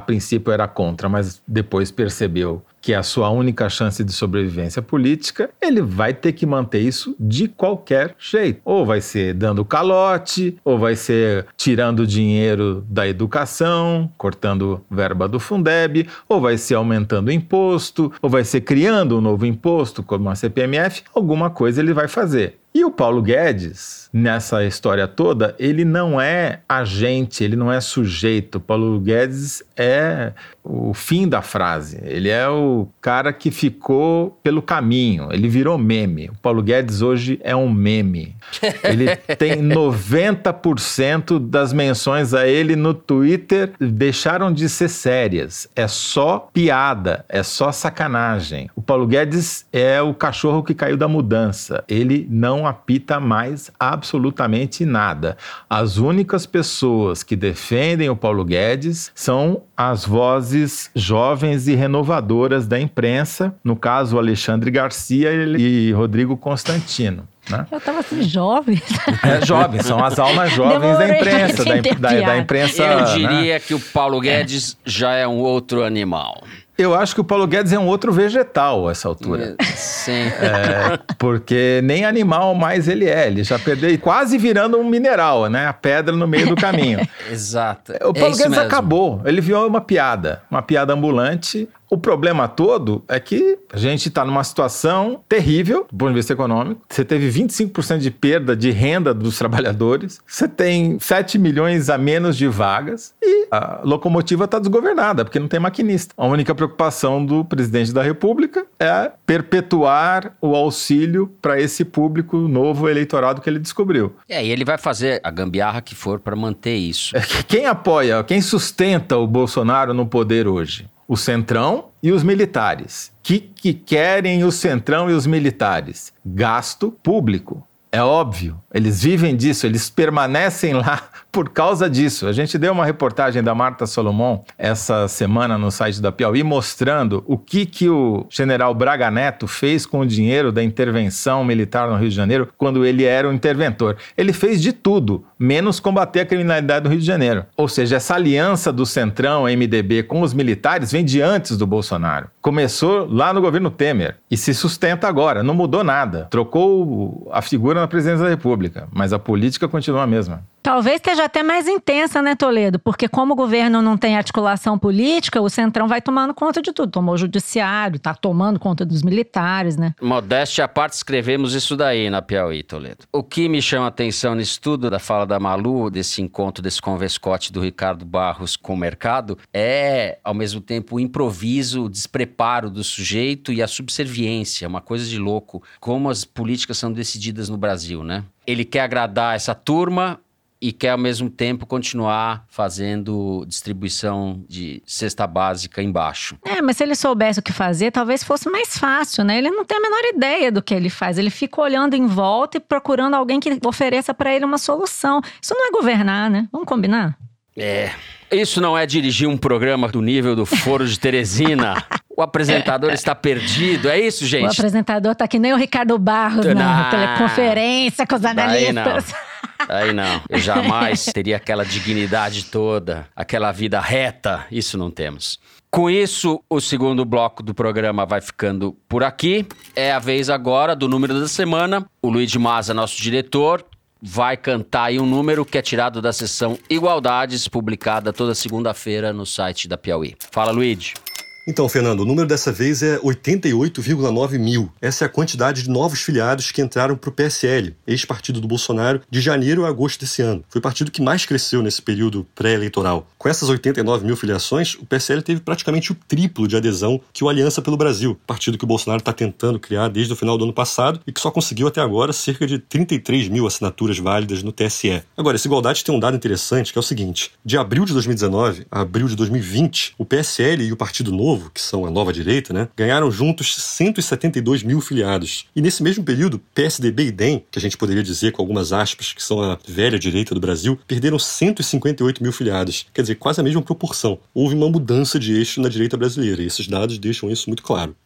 princípio, era contra, mas depois percebeu que é a sua única chance de sobrevivência política, ele vai ter que manter isso de qualquer jeito. Ou vai ser dando calote, ou vai ser tirando dinheiro da educação, cortando verba do Fundeb, ou vai ser aumentando o imposto, ou vai ser criando um novo imposto, como a CPMF, alguma coisa ele vai fazer. E o Paulo Guedes, nessa história toda, ele não é agente, ele não é sujeito. O Paulo Guedes é o fim da frase. Ele é o cara que ficou pelo caminho. Ele virou meme. O Paulo Guedes hoje é um meme. Ele tem 90% das menções a ele no Twitter deixaram de ser sérias. É só piada, é só sacanagem. O Paulo Guedes é o cachorro que caiu da mudança. Ele não não apita mais absolutamente nada. As únicas pessoas que defendem o Paulo Guedes são as vozes jovens e renovadoras da imprensa, no caso Alexandre Garcia e Rodrigo Constantino. Né? Eu estava assim, jovem. É, jovem, são as almas jovens Demorei da imprensa. Da, da, da, imprensa. Eu diria né? que o Paulo Guedes é. já é um outro animal. Eu acho que o Paulo Guedes é um outro vegetal a essa altura. Sim. É, porque nem animal mais ele é. Ele já perdeu, quase virando um mineral, né? A pedra no meio do caminho. Exato. O Paulo é Guedes mesmo. acabou. Ele viu uma piada, uma piada ambulante. O problema todo é que a gente está numa situação terrível do ponto de vista econômico. Você teve 25% de perda de renda dos trabalhadores, você tem 7 milhões a menos de vagas e a locomotiva está desgovernada, porque não tem maquinista. A única preocupação do presidente da República é perpetuar o auxílio para esse público novo eleitorado que ele descobriu. É, e ele vai fazer a gambiarra que for para manter isso. Quem apoia, quem sustenta o Bolsonaro no poder hoje? O Centrão e os militares. Que, que querem o Centrão e os militares? Gasto público. É óbvio, eles vivem disso, eles permanecem lá por causa disso. A gente deu uma reportagem da Marta Solomon essa semana no site da Piauí mostrando o que, que o general Braga Neto fez com o dinheiro da intervenção militar no Rio de Janeiro quando ele era o interventor. Ele fez de tudo, menos combater a criminalidade no Rio de Janeiro. Ou seja, essa aliança do Centrão, MDB, com os militares vem de antes do Bolsonaro. Começou lá no governo Temer e se sustenta agora. Não mudou nada. Trocou a figura na presidência da República, mas a política continua a mesma. Talvez esteja até mais intensa, né, Toledo? Porque como o governo não tem articulação política, o Centrão vai tomando conta de tudo. Tomou o judiciário, tá tomando conta dos militares, né? Modéstia à parte, escrevemos isso daí na Piauí, Toledo. O que me chama a atenção nisso tudo, da fala da Malu, desse encontro, desse converscote do Ricardo Barros com o mercado, é, ao mesmo tempo, o improviso, o despreparo do sujeito e a subserviência, uma coisa de louco. Como as políticas são decididas no Brasil, né? Ele quer agradar essa turma, e quer ao mesmo tempo continuar fazendo distribuição de cesta básica embaixo. É, mas se ele soubesse o que fazer, talvez fosse mais fácil, né? Ele não tem a menor ideia do que ele faz. Ele fica olhando em volta e procurando alguém que ofereça para ele uma solução. Isso não é governar, né? Vamos combinar? É. Isso não é dirigir um programa do nível do Foro de Teresina. O apresentador está perdido, é isso, gente? O apresentador tá que nem o Ricardo Barros na teleconferência com os analistas. Aí não, eu jamais teria aquela dignidade toda, aquela vida reta, isso não temos. Com isso, o segundo bloco do programa vai ficando por aqui. É a vez agora do número da semana. O Luiz Maza, nosso diretor, vai cantar aí um número que é tirado da sessão Igualdades, publicada toda segunda-feira no site da Piauí. Fala, Luiz. Então, Fernando, o número dessa vez é 88,9 mil. Essa é a quantidade de novos filiados que entraram para o PSL, ex-partido do Bolsonaro, de janeiro a agosto desse ano. Foi o partido que mais cresceu nesse período pré-eleitoral. Com essas 89 mil filiações, o PSL teve praticamente o triplo de adesão que o Aliança pelo Brasil, partido que o Bolsonaro está tentando criar desde o final do ano passado e que só conseguiu até agora cerca de 33 mil assinaturas válidas no TSE. Agora, essa igualdade tem um dado interessante que é o seguinte: de abril de 2019 a abril de 2020, o PSL e o Partido Novo Novo, que são a nova direita, né, ganharam juntos 172 mil filiados. E nesse mesmo período, PSDB e DEM, que a gente poderia dizer com algumas aspas que são a velha direita do Brasil, perderam 158 mil filiados. Quer dizer, quase a mesma proporção. Houve uma mudança de eixo na direita brasileira e esses dados deixam isso muito claro.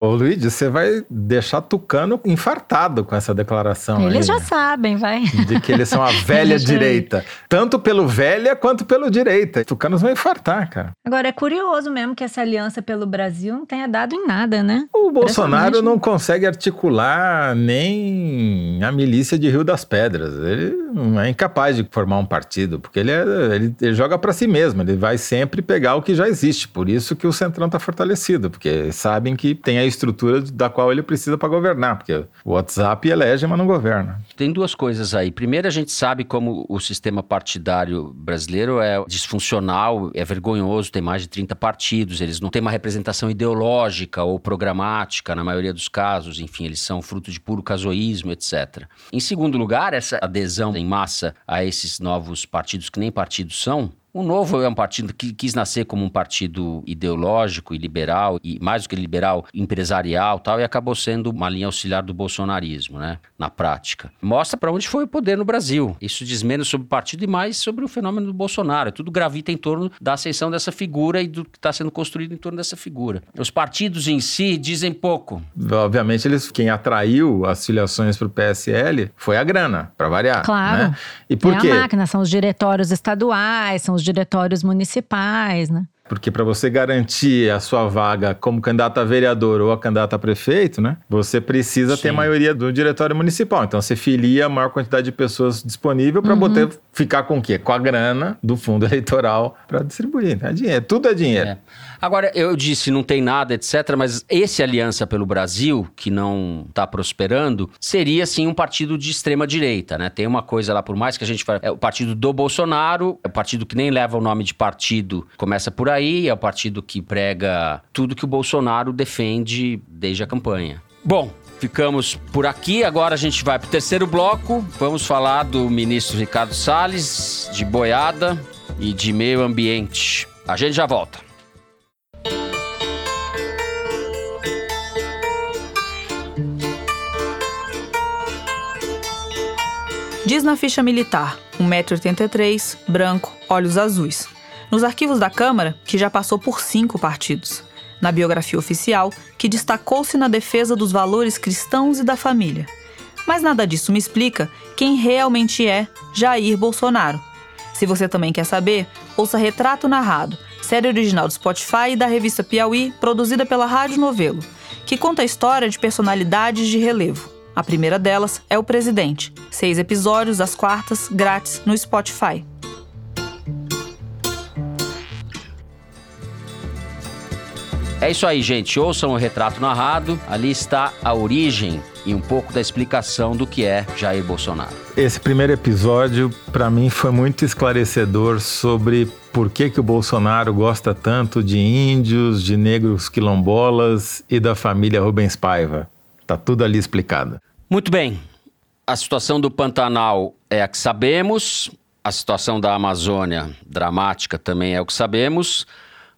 Ô Luiz, você vai deixar Tucano infartado com essa declaração. Eles aí, já sabem, vai. De que eles são a velha direita. Tanto pelo velha quanto pelo direita. Tucanos vão infartar, cara. Agora, é curioso mesmo que essa aliança pelo Brasil não tenha dado em nada, né? O Bolsonaro não consegue articular nem a milícia de Rio das Pedras. Ele não é incapaz de formar um partido, porque ele, é, ele, ele joga para si mesmo. Ele vai sempre pegar o que já existe. Por isso que o Centrão tá fortalecido, porque sabem que tem a estrutura da qual ele precisa para governar, porque o WhatsApp elege, mas não governa. Tem duas coisas aí. Primeiro, a gente sabe como o sistema partidário brasileiro é disfuncional, é vergonhoso, tem mais de 30 partidos, eles não têm uma representação ideológica ou programática na maioria dos casos, enfim, eles são fruto de puro casoísmo, etc. Em segundo lugar, essa adesão em massa a esses novos partidos que nem partidos são, o Novo é um partido que quis nascer como um partido ideológico e liberal, e mais do que liberal, empresarial tal, e acabou sendo uma linha auxiliar do bolsonarismo, né? Na prática. Mostra para onde foi o poder no Brasil. Isso diz menos sobre o partido e mais sobre o fenômeno do Bolsonaro. Tudo gravita em torno da ascensão dessa figura e do que está sendo construído em torno dessa figura. Os partidos em si dizem pouco. Obviamente, eles, quem atraiu as filiações para o PSL foi a grana, para variar. Claro. Né? E por é quê? a máquina, são os diretórios estaduais, são os diretórios municipais, né? Porque para você garantir a sua vaga como candidato a vereador ou a candidato a prefeito, né? Você precisa Sim. ter maioria do diretório municipal. Então você filia a maior quantidade de pessoas disponível para Uhum. poder ficar com o quê? Com a grana do fundo eleitoral para distribuir. É dinheiro, tudo é dinheiro. É. Agora, eu disse não tem nada, etc., mas esse Aliança pelo Brasil, que não está prosperando, seria sim um partido de extrema direita, né? Tem uma coisa lá, por mais que a gente fale, é o partido do Bolsonaro, é o partido que nem leva o nome de partido, começa por aí, é o partido que prega tudo que o Bolsonaro defende desde a campanha. Bom, Ficamos por aqui, agora a gente vai para o terceiro bloco. Vamos falar do ministro Ricardo Salles, de boiada e de meio ambiente. A gente já volta. Diz na ficha militar, 1,83m, branco, olhos azuis. Nos arquivos da Câmara, que já passou por cinco partidos. Na biografia oficial, que destacou-se na defesa dos valores cristãos e da família. Mas nada disso me explica quem realmente é Jair Bolsonaro. Se você também quer saber, ouça Retrato Narrado, série original do Spotify e da revista Piauí, produzida pela Rádio Novelo, que conta a história de personalidades de relevo. A primeira delas é o presidente. Seis episódios às quartas, grátis no Spotify. É isso aí, gente. Ouçam o retrato narrado. Ali está a origem e um pouco da explicação do que é Jair Bolsonaro. Esse primeiro episódio, para mim, foi muito esclarecedor sobre por que, que o Bolsonaro gosta tanto de índios, de negros quilombolas e da família Rubens Paiva. Tá tudo ali explicado. Muito bem. A situação do Pantanal é a que sabemos. A situação da Amazônia, dramática, também é o que sabemos.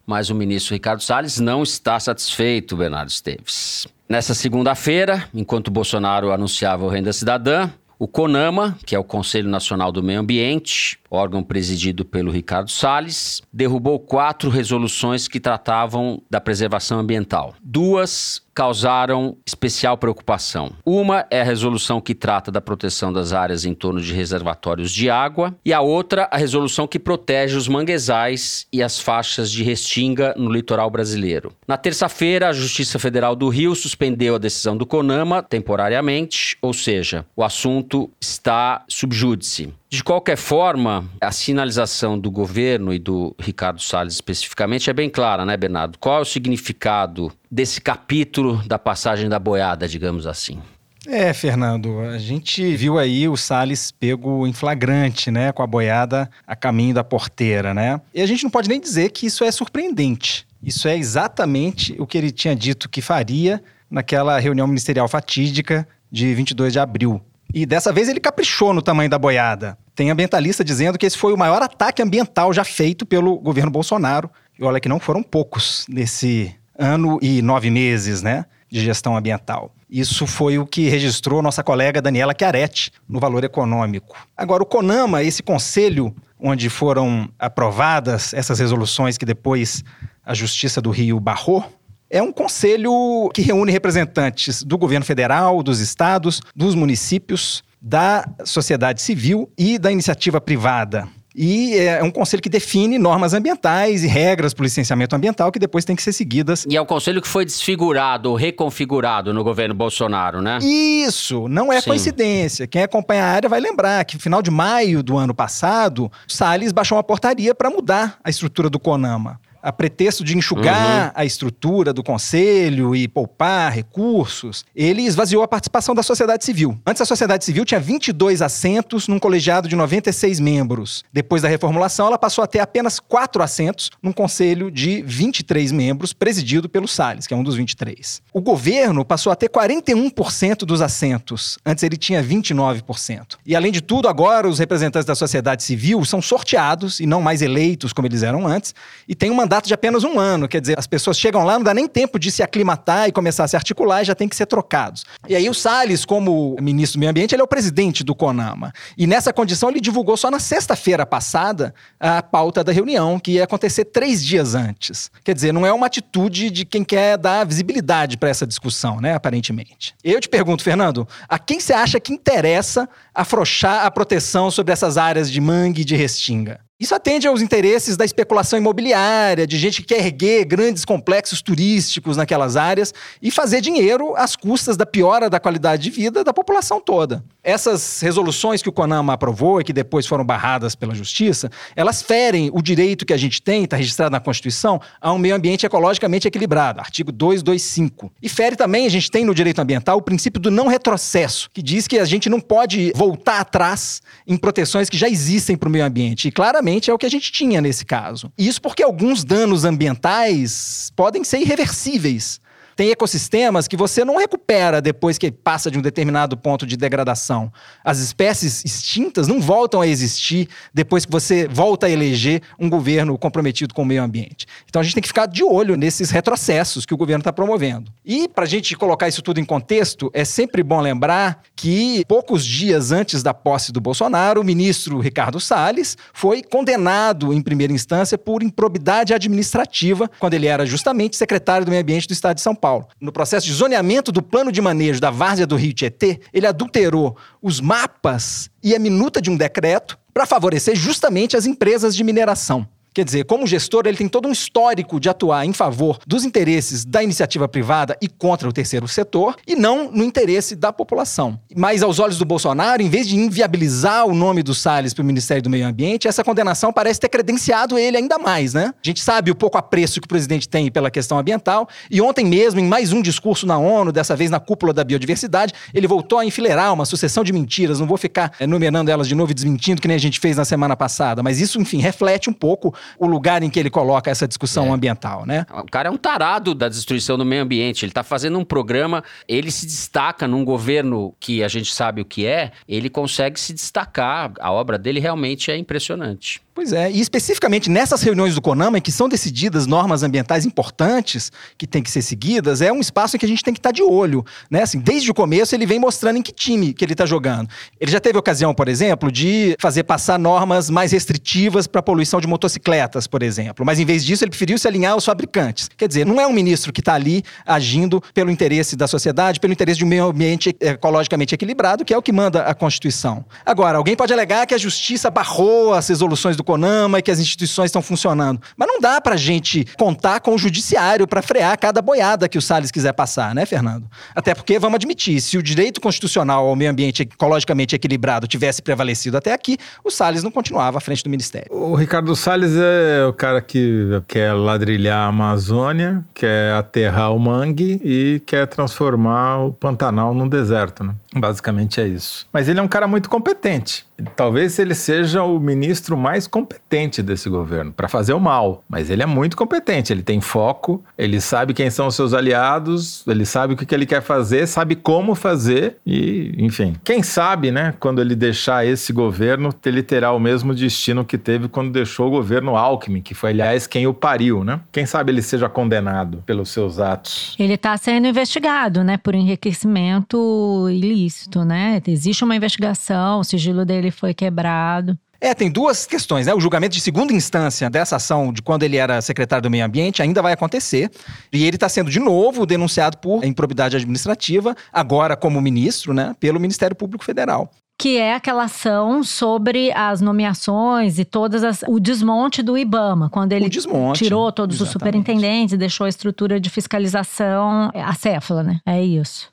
Mas o ministro Ricardo Salles não está satisfeito, Bernardo Esteves. Nessa segunda-feira, enquanto Bolsonaro anunciava o Renda Cidadã, o CONAMA, que é o Conselho Nacional do Meio Ambiente, órgão presidido pelo Ricardo Salles, derrubou quatro resoluções que tratavam da preservação ambiental. Duas causaram especial preocupação. Uma é a resolução que trata da proteção das áreas em torno de reservatórios de água, e a outra, a resolução que protege os manguezais e as faixas de restinga no litoral brasileiro. Na terça-feira, a Justiça Federal do Rio suspendeu a decisão do CONAMA temporariamente, ou seja, o assunto está subjúdice. De qualquer forma, a sinalização do governo e do Ricardo Salles especificamente é bem clara, né, Bernardo? Qual é o significado desse capítulo da passagem da boiada, digamos assim? É, Fernando, a gente viu aí o Salles pego em flagrante, né, com a boiada a caminho da porteira, né? E a gente não pode nem dizer que isso é surpreendente. Isso é exatamente o que ele tinha dito que faria naquela reunião ministerial fatídica de 22 de abril. E dessa vez ele caprichou no tamanho da boiada. Tem ambientalista dizendo que esse foi o maior ataque ambiental já feito pelo governo Bolsonaro. E olha que não foram poucos nesse ano e nove meses, né, de gestão ambiental. Isso foi o que registrou nossa colega Daniela Chiaretti no Valor Econômico. Agora, o CONAMA, esse conselho onde foram aprovadas essas resoluções que depois a Justiça do Rio barrou, é um conselho que reúne representantes do governo federal, dos estados, dos municípios, da sociedade civil e da iniciativa privada. E é um conselho que define normas ambientais e regras para o licenciamento ambiental que depois tem que ser seguidas. E é o conselho que foi desfigurado reconfigurado no governo Bolsonaro, né? Isso, não é Sim. coincidência. Quem acompanha a área vai lembrar que no final de maio do ano passado, Salles baixou uma portaria para mudar a estrutura do CONAMA a pretexto de enxugar uhum. a estrutura do conselho e poupar recursos, ele esvaziou a participação da sociedade civil. Antes, a sociedade civil tinha 22 assentos num colegiado de 96 membros. Depois da reformulação, ela passou a ter apenas quatro assentos num conselho de 23 membros, presidido pelo Salles, que é um dos 23. O governo passou a ter 41% dos assentos. Antes, ele tinha 29%. E, além de tudo, agora os representantes da sociedade civil são sorteados e não mais eleitos como eles eram antes, e tem uma mandato de apenas um ano. Quer dizer, as pessoas chegam lá, não dá nem tempo de se aclimatar e começar a se articular e já tem que ser trocados. E aí o Salles, como ministro do Meio Ambiente, ele é o presidente do CONAMA. E nessa condição ele divulgou só na sexta-feira passada a pauta da reunião, que ia acontecer três dias antes. Quer dizer, não é uma atitude de quem quer dar visibilidade para essa discussão, né? Aparentemente. Eu te pergunto, Fernando, a quem você acha que interessa afrouxar a proteção sobre essas áreas de mangue e de restinga? Isso atende aos interesses da especulação imobiliária, de gente que quer erguer grandes complexos turísticos naquelas áreas e fazer dinheiro às custas da piora da qualidade de vida da população toda. Essas resoluções que o CONAMA aprovou e que depois foram barradas pela Justiça, elas ferem o direito que a gente tem, está registrado na Constituição, a um meio ambiente ecologicamente equilibrado, artigo 225. E fere também, a gente tem no direito ambiental, o princípio do não retrocesso, que diz que a gente não pode voltar atrás em proteções que já existem para o meio ambiente. E claramente, é o que a gente tinha nesse caso. Isso porque alguns danos ambientais podem ser irreversíveis. Tem ecossistemas que você não recupera depois que passa de um determinado ponto de degradação. As espécies extintas não voltam a existir depois que você volta a eleger um governo comprometido com o meio ambiente. Então a gente tem que ficar de olho nesses retrocessos que o governo está promovendo. E para a gente colocar isso tudo em contexto, é sempre bom lembrar que poucos dias antes da posse do Bolsonaro, o ministro Ricardo Salles foi condenado em primeira instância por improbidade administrativa, quando ele era justamente secretário do Meio Ambiente do Estado de São Paulo. No processo de zoneamento do plano de manejo da várzea do Rio Tietê, ele adulterou os mapas e a minuta de um decreto para favorecer justamente as empresas de mineração. Quer dizer, como gestor, ele tem todo um histórico de atuar em favor dos interesses da iniciativa privada e contra o terceiro setor, e não no interesse da população. Mas, aos olhos do Bolsonaro, em vez de inviabilizar o nome do Salles para o Ministério do Meio Ambiente, essa condenação parece ter credenciado ele ainda mais, né? A gente sabe o pouco apreço que o presidente tem pela questão ambiental, e ontem mesmo, em mais um discurso na ONU, dessa vez na cúpula da biodiversidade, ele voltou a enfileirar uma sucessão de mentiras. Não vou ficar enumerando elas de novo e desmentindo, que nem a gente fez na semana passada, mas isso, enfim, reflete um pouco o lugar em que ele coloca essa discussão é. ambiental, né? O cara é um tarado da destruição do meio ambiente. Ele está fazendo um programa, ele se destaca num governo que a gente sabe o que é, ele consegue se destacar. A obra dele realmente é impressionante. Pois é, e especificamente nessas reuniões do CONAMA, em que são decididas normas ambientais importantes que têm que ser seguidas, é um espaço em que a gente tem que estar de olho, né? Assim, desde o começo ele vem mostrando em que time que ele está jogando. Ele já teve ocasião, por exemplo, de fazer passar normas mais restritivas para a poluição de motocicletas bicicletas, por exemplo. Mas em vez disso, ele preferiu se alinhar aos fabricantes. Quer dizer, não é um ministro que está ali agindo pelo interesse da sociedade, pelo interesse de um meio ambiente ecologicamente equilibrado, que é o que manda a Constituição. Agora, alguém pode alegar que a justiça barrou as resoluções do CONAMA e que as instituições estão funcionando. Mas não dá para a gente contar com o judiciário para frear cada boiada que o Salles quiser passar, né, Fernando? Até porque, vamos admitir, se o direito constitucional ao meio ambiente ecologicamente equilibrado tivesse prevalecido até aqui, o Salles não continuava à frente do Ministério. O Ricardo Salles é o cara que quer ladrilhar a Amazônia, quer aterrar o mangue e quer transformar o Pantanal num deserto, né? Basicamente é isso. Mas ele é um cara muito competente. Talvez ele seja o ministro mais competente desse governo para fazer o mal, mas ele é muito competente. Ele tem foco, ele sabe quem são os seus aliados, ele sabe o que, ele quer fazer, sabe como fazer e, enfim. Quem sabe, né, quando ele deixar esse governo, ele terá o mesmo destino que teve quando deixou o governo Alckmin, que foi, aliás, quem o pariu, né? Quem sabe ele seja condenado pelos seus atos. Ele está sendo investigado, né, por enriquecimento ilícito, né? Existe uma investigação, o sigilo dele foi quebrado. É, tem duas questões, né? O julgamento de segunda instância dessa ação de quando ele era secretário do Meio Ambiente ainda vai acontecer. E ele está sendo de novo denunciado por improbidade administrativa, agora como ministro, né? Pelo Ministério Público Federal que é aquela ação sobre as nomeações e todas as, o desmonte do IBAMA, quando ele tirou todos exatamente. os superintendentes e deixou a estrutura de fiscalização acéfala, né? É isso.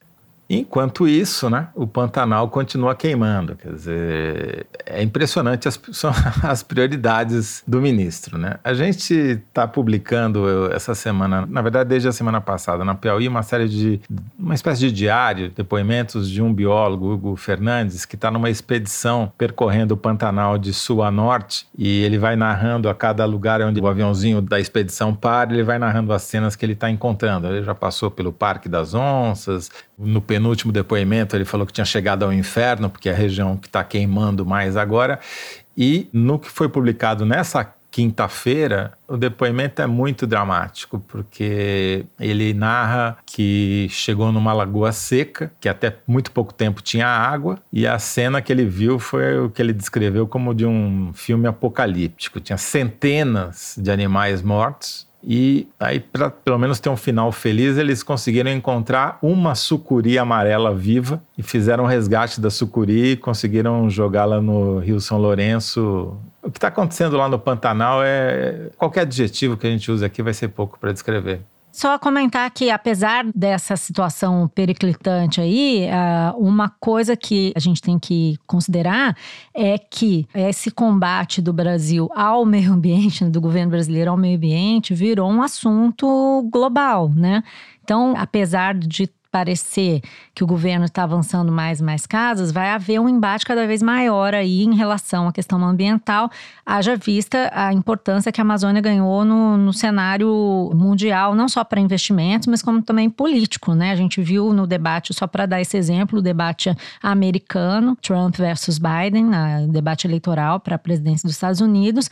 Enquanto isso, né, o Pantanal continua queimando. Quer dizer, é impressionante as, as prioridades do ministro. Né? A gente está publicando essa semana, na verdade, desde a semana passada, na Piauí, uma série de. uma espécie de diário, depoimentos de um biólogo, Hugo Fernandes, que está numa expedição percorrendo o Pantanal de sul a norte e ele vai narrando a cada lugar onde o aviãozinho da expedição para, ele vai narrando as cenas que ele está encontrando. Ele já passou pelo Parque das Onças, no penúltimo depoimento, ele falou que tinha chegado ao inferno, porque é a região que está queimando mais agora. E no que foi publicado nessa quinta-feira, o depoimento é muito dramático, porque ele narra que chegou numa lagoa seca, que até muito pouco tempo tinha água, e a cena que ele viu foi o que ele descreveu como de um filme apocalíptico. Tinha centenas de animais mortos, e aí, para pelo menos ter um final feliz, eles conseguiram encontrar uma sucuri amarela viva e fizeram um resgate da sucuri e conseguiram jogá-la no Rio São Lourenço. O que está acontecendo lá no Pantanal é. Qualquer adjetivo que a gente use aqui vai ser pouco para descrever. Só comentar que, apesar dessa situação periclitante aí, uma coisa que a gente tem que considerar é que esse combate do Brasil ao meio ambiente, do governo brasileiro ao meio ambiente, virou um assunto global, né? Então, apesar de parecer que o governo está avançando mais e mais casas, vai haver um embate cada vez maior aí em relação à questão ambiental, haja vista a importância que a Amazônia ganhou no, no cenário mundial, não só para investimentos, mas como também político, né? A gente viu no debate, só para dar esse exemplo, o debate americano, Trump versus Biden, no debate eleitoral para a presidência dos Estados Unidos,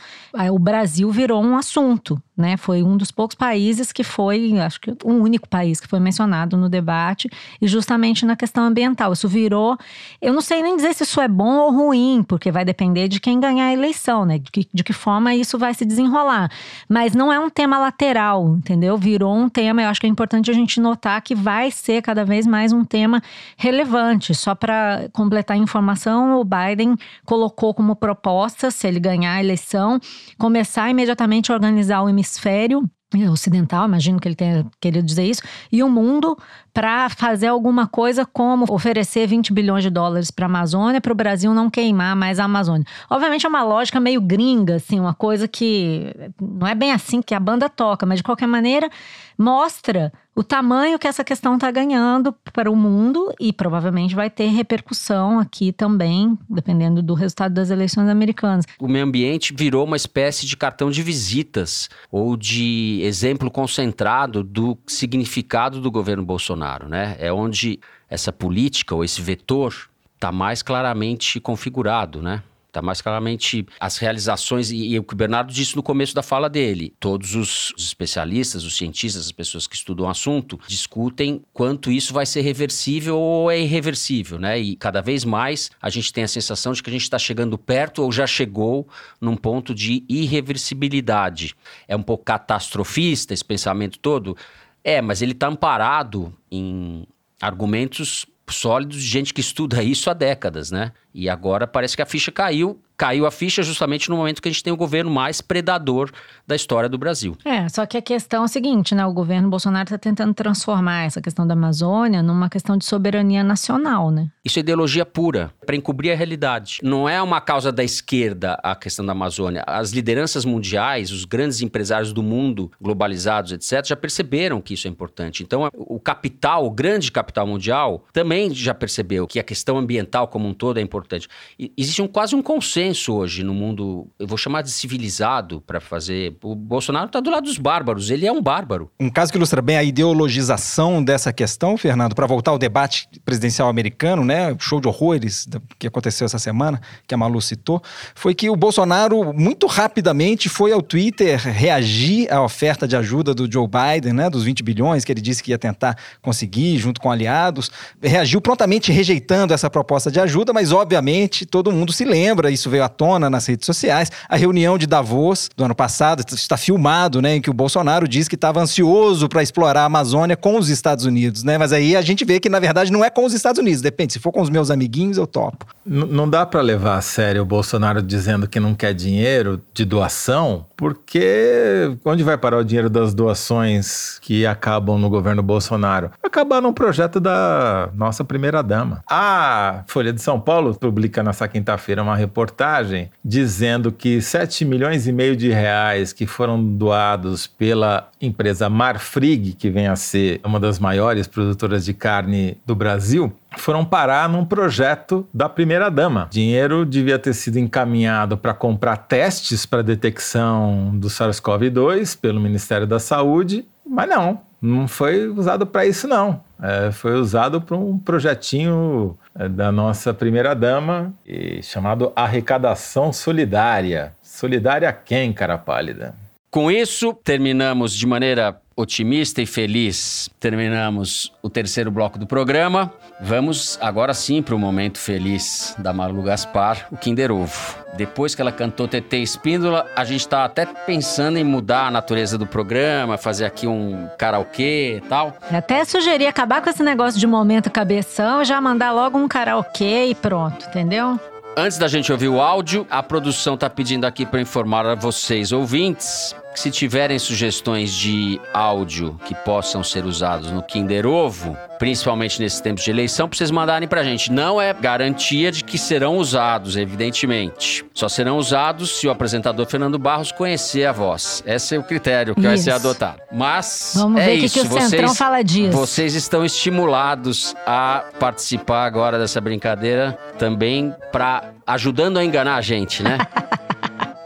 o Brasil virou um assunto, né? Foi um dos poucos países que foi, acho que o único país que foi mencionado no debate debate e justamente na questão ambiental. Isso virou. Eu não sei nem dizer se isso é bom ou ruim, porque vai depender de quem ganhar a eleição, né? De que, de que forma isso vai se desenrolar. Mas não é um tema lateral, entendeu? Virou um tema, eu acho que é importante a gente notar que vai ser cada vez mais um tema relevante. Só para completar a informação, o Biden colocou como proposta, se ele ganhar a eleição, começar imediatamente a organizar o hemisfério ocidental, imagino que ele tenha querido dizer isso, e o mundo para fazer alguma coisa como oferecer 20 bilhões de dólares para a Amazônia, para o Brasil não queimar mais a Amazônia. Obviamente é uma lógica meio gringa, assim, uma coisa que não é bem assim que a banda toca, mas de qualquer maneira mostra o tamanho que essa questão está ganhando para o mundo e provavelmente vai ter repercussão aqui também, dependendo do resultado das eleições americanas. O meio ambiente virou uma espécie de cartão de visitas ou de exemplo concentrado do significado do governo Bolsonaro, né? É onde essa política ou esse vetor está mais claramente configurado, né? Está mais claramente as realizações, e, e, o que o Bernardo disse no começo da fala dele. Todos os, especialistas, os cientistas, as pessoas que estudam o assunto, discutem quanto isso vai ser reversível ou é irreversível, né? E cada vez mais a gente tem a sensação de que a gente está chegando perto ou já chegou num ponto de irreversibilidade. É um pouco catastrofista esse pensamento todo? É, mas ele está amparado em argumentos sólidos gente que estuda isso há décadas, né? E agora parece que a ficha caiu caiu a ficha justamente no momento que a gente tem o governo mais predador da história do Brasil. É, só que a questão é a seguinte, né? O governo Bolsonaro está tentando transformar essa questão da Amazônia numa questão de soberania nacional, né? Isso é ideologia pura, para encobrir a realidade. Não é uma causa da esquerda a questão da Amazônia. As lideranças mundiais, os grandes empresários do mundo, globalizados, etc., já perceberam que isso é importante. Então, o capital, o grande capital mundial, também já percebeu que a questão ambiental como um todo é importante. E existe um, quase um consenso consenso hoje no mundo, eu vou chamar de civilizado para fazer. O Bolsonaro está do lado dos bárbaros, ele é um bárbaro. Um caso que ilustra bem a ideologização dessa questão, Fernando, para voltar ao debate presidencial americano, né, show de horrores que aconteceu essa semana, que a Malu citou, foi que o Bolsonaro muito rapidamente foi ao Twitter reagir à oferta de ajuda do Joe Biden, né, dos 20 bilhões que ele disse que ia tentar conseguir junto com aliados, reagiu prontamente rejeitando essa proposta de ajuda, mas obviamente todo mundo se lembra, isso veio veio à tona nas redes sociais. A reunião de Davos do ano passado está filmado, né, em que o Bolsonaro diz que estava ansioso para explorar a Amazônia com os Estados Unidos, né? Mas aí a gente vê que na verdade não é com os Estados Unidos, depende, se for com os meus amiguinhos eu topo. N não dá para levar a sério o Bolsonaro dizendo que não quer dinheiro de doação, porque onde vai parar o dinheiro das doações que acabam no governo Bolsonaro? Acabar num projeto da nossa primeira dama. A Folha de São Paulo publica nessa quinta-feira uma reportagem reportagem dizendo que 7 milhões e meio de reais que foram doados pela empresa Marfrig, que vem a ser uma das maiores produtoras de carne do Brasil, foram parar num projeto da primeira-dama. Dinheiro devia ter sido encaminhado para comprar testes para detecção do SARS-CoV-2 pelo Ministério da Saúde, mas não, não foi usado para isso, não. É, foi usado para um projetinho é, da nossa primeira-dama chamado Arrecadação Solidária. Solidária quem, cara pálida? Com isso, terminamos de maneira otimista e feliz, terminamos o terceiro bloco do programa. Vamos agora sim para o momento feliz da Malu Gaspar, o Kinder Ovo. Depois que ela cantou TT Espíndola, a gente está até pensando em mudar a natureza do programa, fazer aqui um karaokê e tal. Até sugeri acabar com esse negócio de momento cabeção, já mandar logo um karaokê e pronto, entendeu? Antes da gente ouvir o áudio, a produção está pedindo aqui para informar a vocês, ouvintes, se tiverem sugestões de áudio que possam ser usados no Kinder Ovo, principalmente nesses tempos de eleição, para vocês mandarem para a gente. Não é garantia de que serão usados, evidentemente. Só serão usados se o apresentador Fernando Barros conhecer a voz. Esse é o critério que isso. vai ser adotado. Mas Vamos é ver isso. que, que o vocês, Centrão fala disso. Vocês estão estimulados a participar agora dessa brincadeira também para ajudando a enganar a gente, né?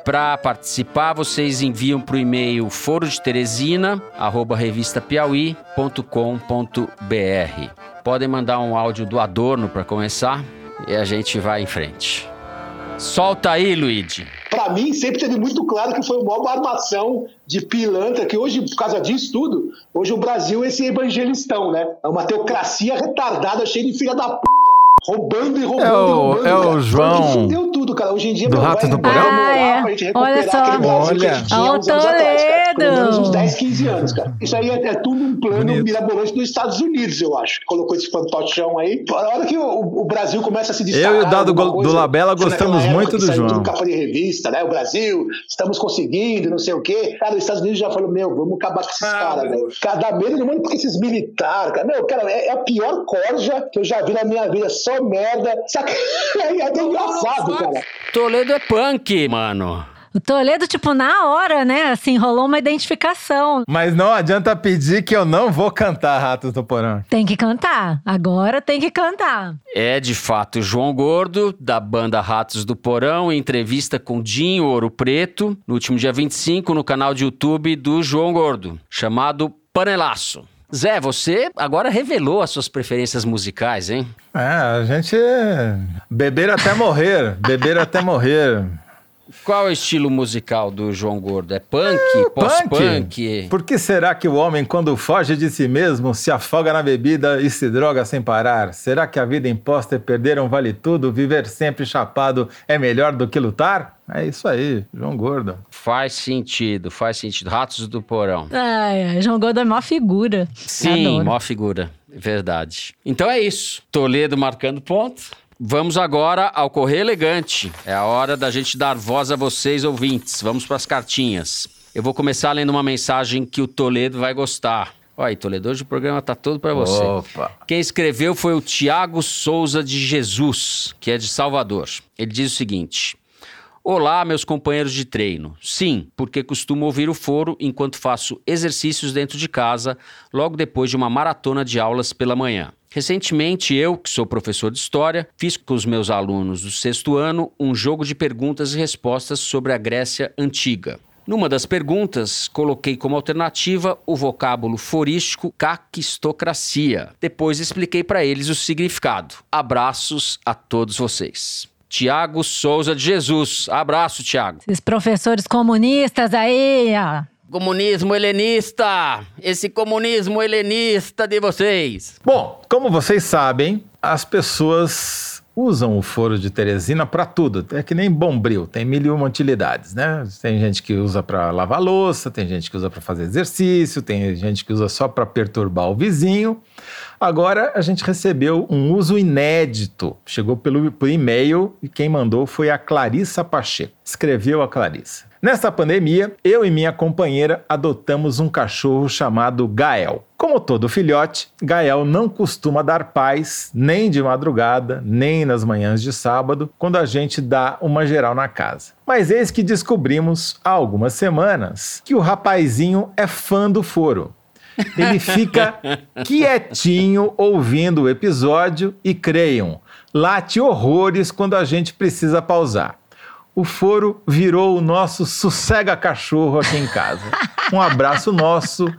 Para participar, vocês enviam para o e-mail foro de Teresina, arroba revistapiauí.com.br. Podem mandar um áudio do Adorno para começar e a gente vai em frente. Solta aí, Luigi. Para mim, sempre teve muito claro que foi uma armação de pilantra, que hoje, por causa disso tudo, hoje o Brasil é esse evangelistão, né? É uma teocracia retardada, cheia de filha da p roubando e roubando é o, roubando. É o João. Fudeu tudo, cara. Hoje em dia, do meu, Rato vai, do Porão? Ah, é. Olha só. Olha. Olha o Toledo. Pelo menos uns 10, 15 anos, cara. Isso aí é, é tudo um plano Bonito. mirabolante dos Estados Unidos, eu acho. Colocou esse fantochão aí. A hora que o, o Brasil começa a se destacar. Eu e o Dado do Labela gostamos muito do João. Tudo capa de revista, né? O Brasil, estamos conseguindo, não sei o quê. Cara, os Estados Unidos já falou, meu, vamos acabar com esses ah, caras, velho. Cada medo do mundo porque esses militares, cara. Meu, cara, é, é a pior corja que eu já vi na minha vida. Só merda. Saca? É até engraçado, cara. Toledo é punk, mano. O Toledo, tipo, na hora, né? Assim, rolou uma identificação. Mas não adianta pedir que eu não vou cantar Ratos do Porão. Tem que cantar. Agora tem que cantar. É, de fato, João Gordo, da banda Ratos do Porão, em entrevista com Dinho Ouro Preto, no último dia 25, no canal de YouTube do João Gordo, chamado Panelaço. Zé, você agora revelou as suas preferências musicais, hein? É, a gente. Beber até morrer. beber até morrer. Qual é o estilo musical do João Gordo? É punk? É, Pós-punk? Por que será que o homem, quando foge de si mesmo, se afoga na bebida e se droga sem parar? Será que a vida imposta é perder um vale tudo? Viver sempre chapado é melhor do que lutar? É isso aí, João Gordo. Faz sentido, faz sentido. Ratos do Porão. Ai, João Gordo é mó figura. Sim, mó figura. Verdade. Então é isso. Toledo marcando ponto. Vamos agora ao Correio Elegante. É a hora da gente dar voz a vocês, ouvintes. Vamos para as cartinhas. Eu vou começar lendo uma mensagem que o Toledo vai gostar. Olha aí, Toledo, hoje o programa tá todo para você. Opa. Quem escreveu foi o Tiago Souza de Jesus, que é de Salvador. Ele diz o seguinte: Olá, meus companheiros de treino. Sim, porque costumo ouvir o foro enquanto faço exercícios dentro de casa, logo depois de uma maratona de aulas pela manhã. Recentemente, eu, que sou professor de história, fiz com os meus alunos do sexto ano um jogo de perguntas e respostas sobre a Grécia Antiga. Numa das perguntas, coloquei como alternativa o vocábulo forístico caquistocracia. Depois expliquei para eles o significado. Abraços a todos vocês. Tiago Souza de Jesus. Abraço, Tiago. Esses professores comunistas aí, ó. Comunismo helenista! Esse comunismo helenista de vocês! Bom, como vocês sabem, as pessoas usam o foro de Teresina para tudo. É que nem bombril, tem mil e uma utilidades, né? Tem gente que usa para lavar louça, tem gente que usa para fazer exercício, tem gente que usa só para perturbar o vizinho. Agora a gente recebeu um uso inédito. Chegou pelo por e-mail e quem mandou foi a Clarissa Pacheco. Escreveu a Clarissa. Nesta pandemia, eu e minha companheira adotamos um cachorro chamado Gael. Como todo filhote, Gael não costuma dar paz nem de madrugada, nem nas manhãs de sábado, quando a gente dá uma geral na casa. Mas eis que descobrimos há algumas semanas que o rapazinho é fã do foro. Ele fica quietinho ouvindo o episódio e creiam, late horrores quando a gente precisa pausar. O foro virou o nosso sossega-cachorro aqui em casa. Um abraço nosso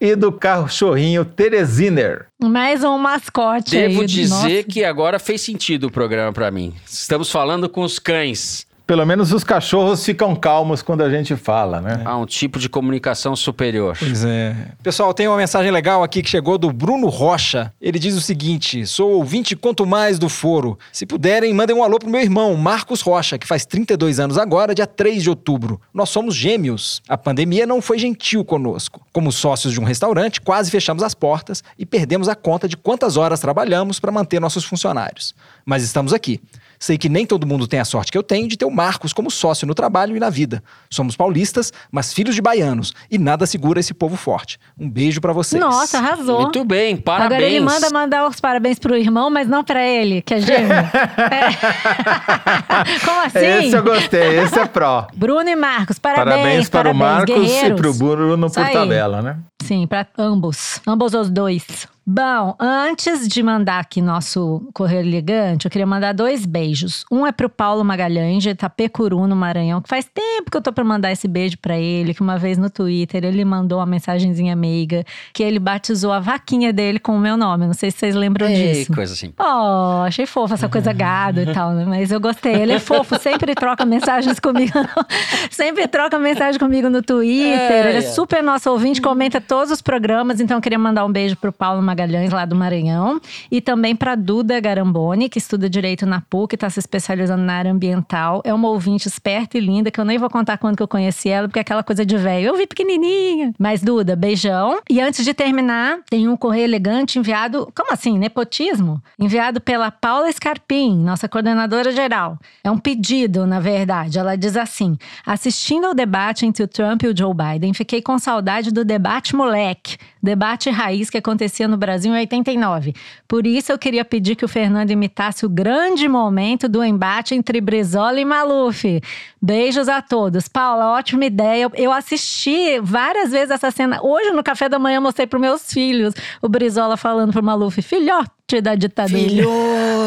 e do cachorrinho Teresiner. Mais um mascote Devo aí. dizer Nossa. que agora fez sentido o programa para mim. Estamos falando com os cães. Pelo menos os cachorros ficam calmos quando a gente fala, né? Há um tipo de comunicação superior. Pois é. Pessoal, tem uma mensagem legal aqui que chegou do Bruno Rocha. Ele diz o seguinte: sou ouvinte quanto mais do foro. Se puderem, mandem um alô pro meu irmão, Marcos Rocha, que faz 32 anos agora, dia 3 de outubro. Nós somos gêmeos. A pandemia não foi gentil conosco. Como sócios de um restaurante, quase fechamos as portas e perdemos a conta de quantas horas trabalhamos para manter nossos funcionários. Mas estamos aqui. Sei que nem todo mundo tem a sorte que eu tenho de ter o Marcos como sócio no trabalho e na vida. Somos paulistas, mas filhos de baianos, e nada segura esse povo forte. Um beijo pra vocês. Nossa, arrasou. Muito bem, parabéns. Agora ele manda mandar os parabéns pro irmão, mas não pra ele, que é gêmeo. É. Como assim? Esse eu gostei, esse é pró. Bruno e Marcos, parabéns. Parabéns para o Marcos guerreiros. e para o Bruno Isso por aí. tabela, né? Sim, para ambos. Ambos os dois. Bom, antes de mandar aqui nosso correio elegante, eu queria mandar dois beijos. Um é pro Paulo Magalhães, de Itapecuru, no Maranhão, que faz tempo que eu tô pra mandar esse beijo pra ele, que uma vez no Twitter ele mandou uma mensagenzinha meiga, que ele batizou a vaquinha dele com o meu nome. Não sei se vocês lembram Ei, disso. coisa assim. Oh, achei fofo essa coisa gado e tal, né? Mas eu gostei. Ele é fofo, sempre troca mensagens comigo. sempre troca mensagem comigo no Twitter. É, ele é é. super nosso ouvinte, comenta todos os programas. Então eu queria mandar um beijo pro Paulo Magalhães, lá do Maranhão. E também pra Duda Garamboni, que estuda Direito na PUC, tá se especializando na área ambiental. É uma ouvinte esperta e linda, que eu nem vou contar quando que eu conheci ela, porque é aquela coisa de velho. Eu vi pequenininha. Mas, Duda, beijão. E antes de terminar, tem um correio elegante enviado. Como assim? Nepotismo? Enviado pela Paula Scarpim, nossa coordenadora geral. É um pedido, na verdade. Ela diz assim: assistindo ao debate entre o Trump e o Joe Biden, fiquei com saudade do debate moleque, debate raiz que acontecia no Brasil em 89. Por isso eu queria pedir que o Fernando imitasse o grande momento do embate entre Brizola e Maluf. Beijos a todos. Paula, ótima ideia. Eu- assisti várias vezes essa cena. Hoje, no café da manhã, mostrei para meus filhos o Brizola falando pro Maluf: filhote da ditadura.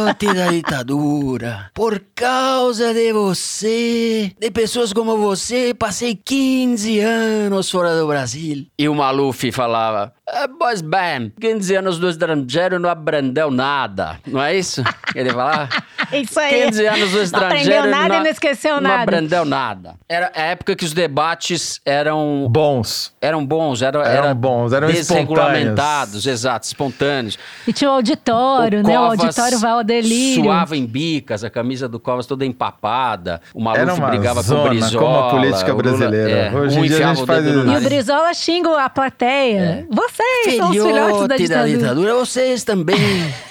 Filhote da ditadura. Por causa de você, de pessoas como você, passei 15 anos fora do Brasil. E o Maluf falava: pois bem, 15 anos do estrangeiro não aprendeu nada, não é isso? Ele falar? Isso aí. 15 anos do estrangeiro. Não aprendeu nada e não esqueceu não nada. Não aprendeu nada. Era a época que os debates eram. Bons. Eram bons, eram, Eram era bons, eram desregulamentados, exato, espontâneos. E tinha o auditório, né? O Covas auditório Valdelírio. Suava em bicas, a camisa do Covas toda empapada. O uma brigava zona, com o Brizola. como a política o Lula- brasileira. é, Hoje um em dia a gente o faz- no E o. Brizola xinga a plateia. Vocês são os filhotes da ditadura. vocês também.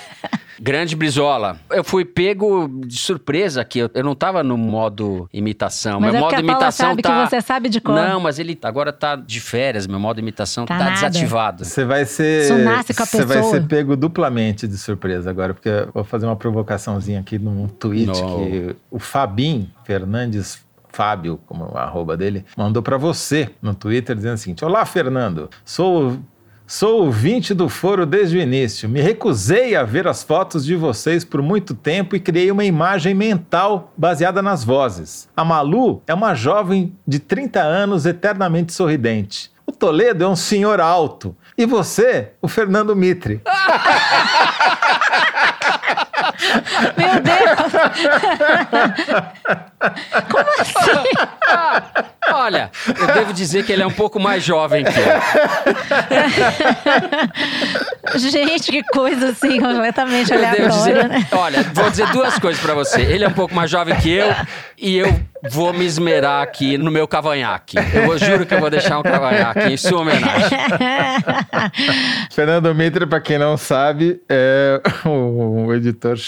Grande Brizola. Eu fui pego de surpresa aqui. Eu, eu não tava no modo imitação. Mas meu é modo a imitação sabe tá. que você sabe de cor. Não, mas ele agora tá de férias. Meu modo imitação Tá tá, desativado. Você vai ser. Isso nasce com a Você vai pessoa. ser pego duplamente de surpresa agora, porque eu vou fazer uma provocaçãozinha aqui num tweet Não. que o Fabim Fernandes. Fábio, como é o arroba dele, mandou pra você no Twitter dizendo o seguinte: Olá, Fernando. Sou Sou ouvinte do foro desde o início. Me recusei a ver as fotos de vocês por muito tempo e criei uma imagem mental baseada nas vozes. A Malu é uma jovem de 30 anos eternamente sorridente. O Toledo é um senhor alto. E você, o Fernando Mitre. Meu Deus! Como assim? Olha, eu devo dizer que ele é um pouco mais jovem que eu. Gente, que coisa assim, completamente Eu devo aleatória, dizer, né? olha, vou dizer duas coisas pra você. Ele é um pouco mais jovem que eu e eu vou me esmerar aqui no meu cavanhaque. Eu vou- juro que eu vou deixar um cavanhaque em sua homenagem. Fernando Mitre, pra quem não sabe, é o, o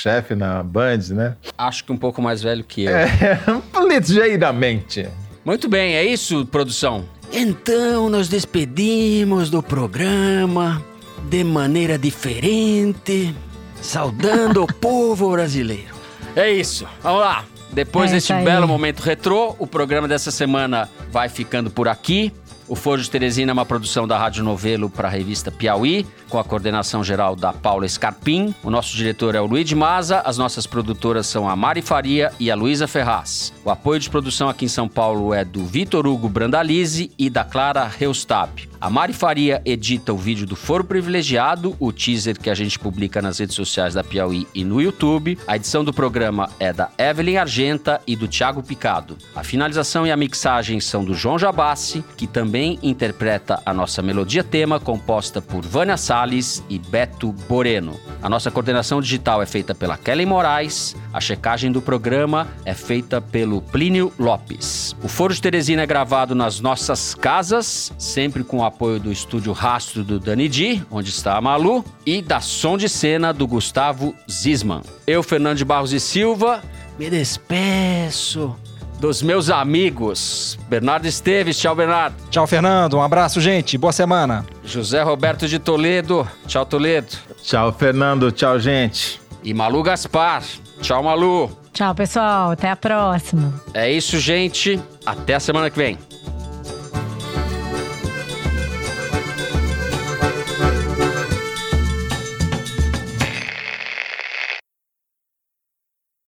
editor-chefe na Band, né? Acho que um pouco mais velho que eu. É, ligeiramente. Muito bem, é isso, produção? Então nos despedimos do programa de maneira diferente, saudando o povo brasileiro. É isso, vamos lá. Depois É deste belo momento retrô, o programa dessa semana vai ficando por aqui. O Foro de Teresina é uma produção da Rádio Novelo para a revista Piauí, com a coordenação geral da Paula Scarpim. O nosso diretor é o Luiz de Maza, as nossas produtoras são a Mari Faria e a Luísa Ferraz. O apoio de produção aqui em São Paulo é do Vitor Hugo Brandalize e da Clara Reustab. A Mari Faria edita o vídeo do Foro Privilegiado, o teaser que a gente publica nas redes sociais da Piauí e no YouTube. A edição do programa é da Evelyn Argenta e do Thiago Picado. A finalização e a mixagem são do João Jabassi, que também interpreta a nossa melodia tema, composta por Vânia Salles e Beto Boreno. A nossa coordenação digital é feita pela Kelly Moraes, a checagem do programa é feita pelo Plínio Lopes. O Foro de Teresina é gravado nas nossas casas, sempre com o apoio do estúdio Rastro do Dani Di, onde está a Malu, e da som de cena do Gustavo Zisman. Eu, Fernando de Barros e Silva, me despeço dos meus amigos. Bernardo Esteves, tchau, Bernardo. Tchau, Fernando. Um abraço, gente. Boa semana. José Roberto de Toledo, tchau, Toledo. Tchau, Fernando. Tchau, gente. E Malu Gaspar, tchau, Malu. Tchau, pessoal. Até a próxima. É isso, gente. Até a semana que vem.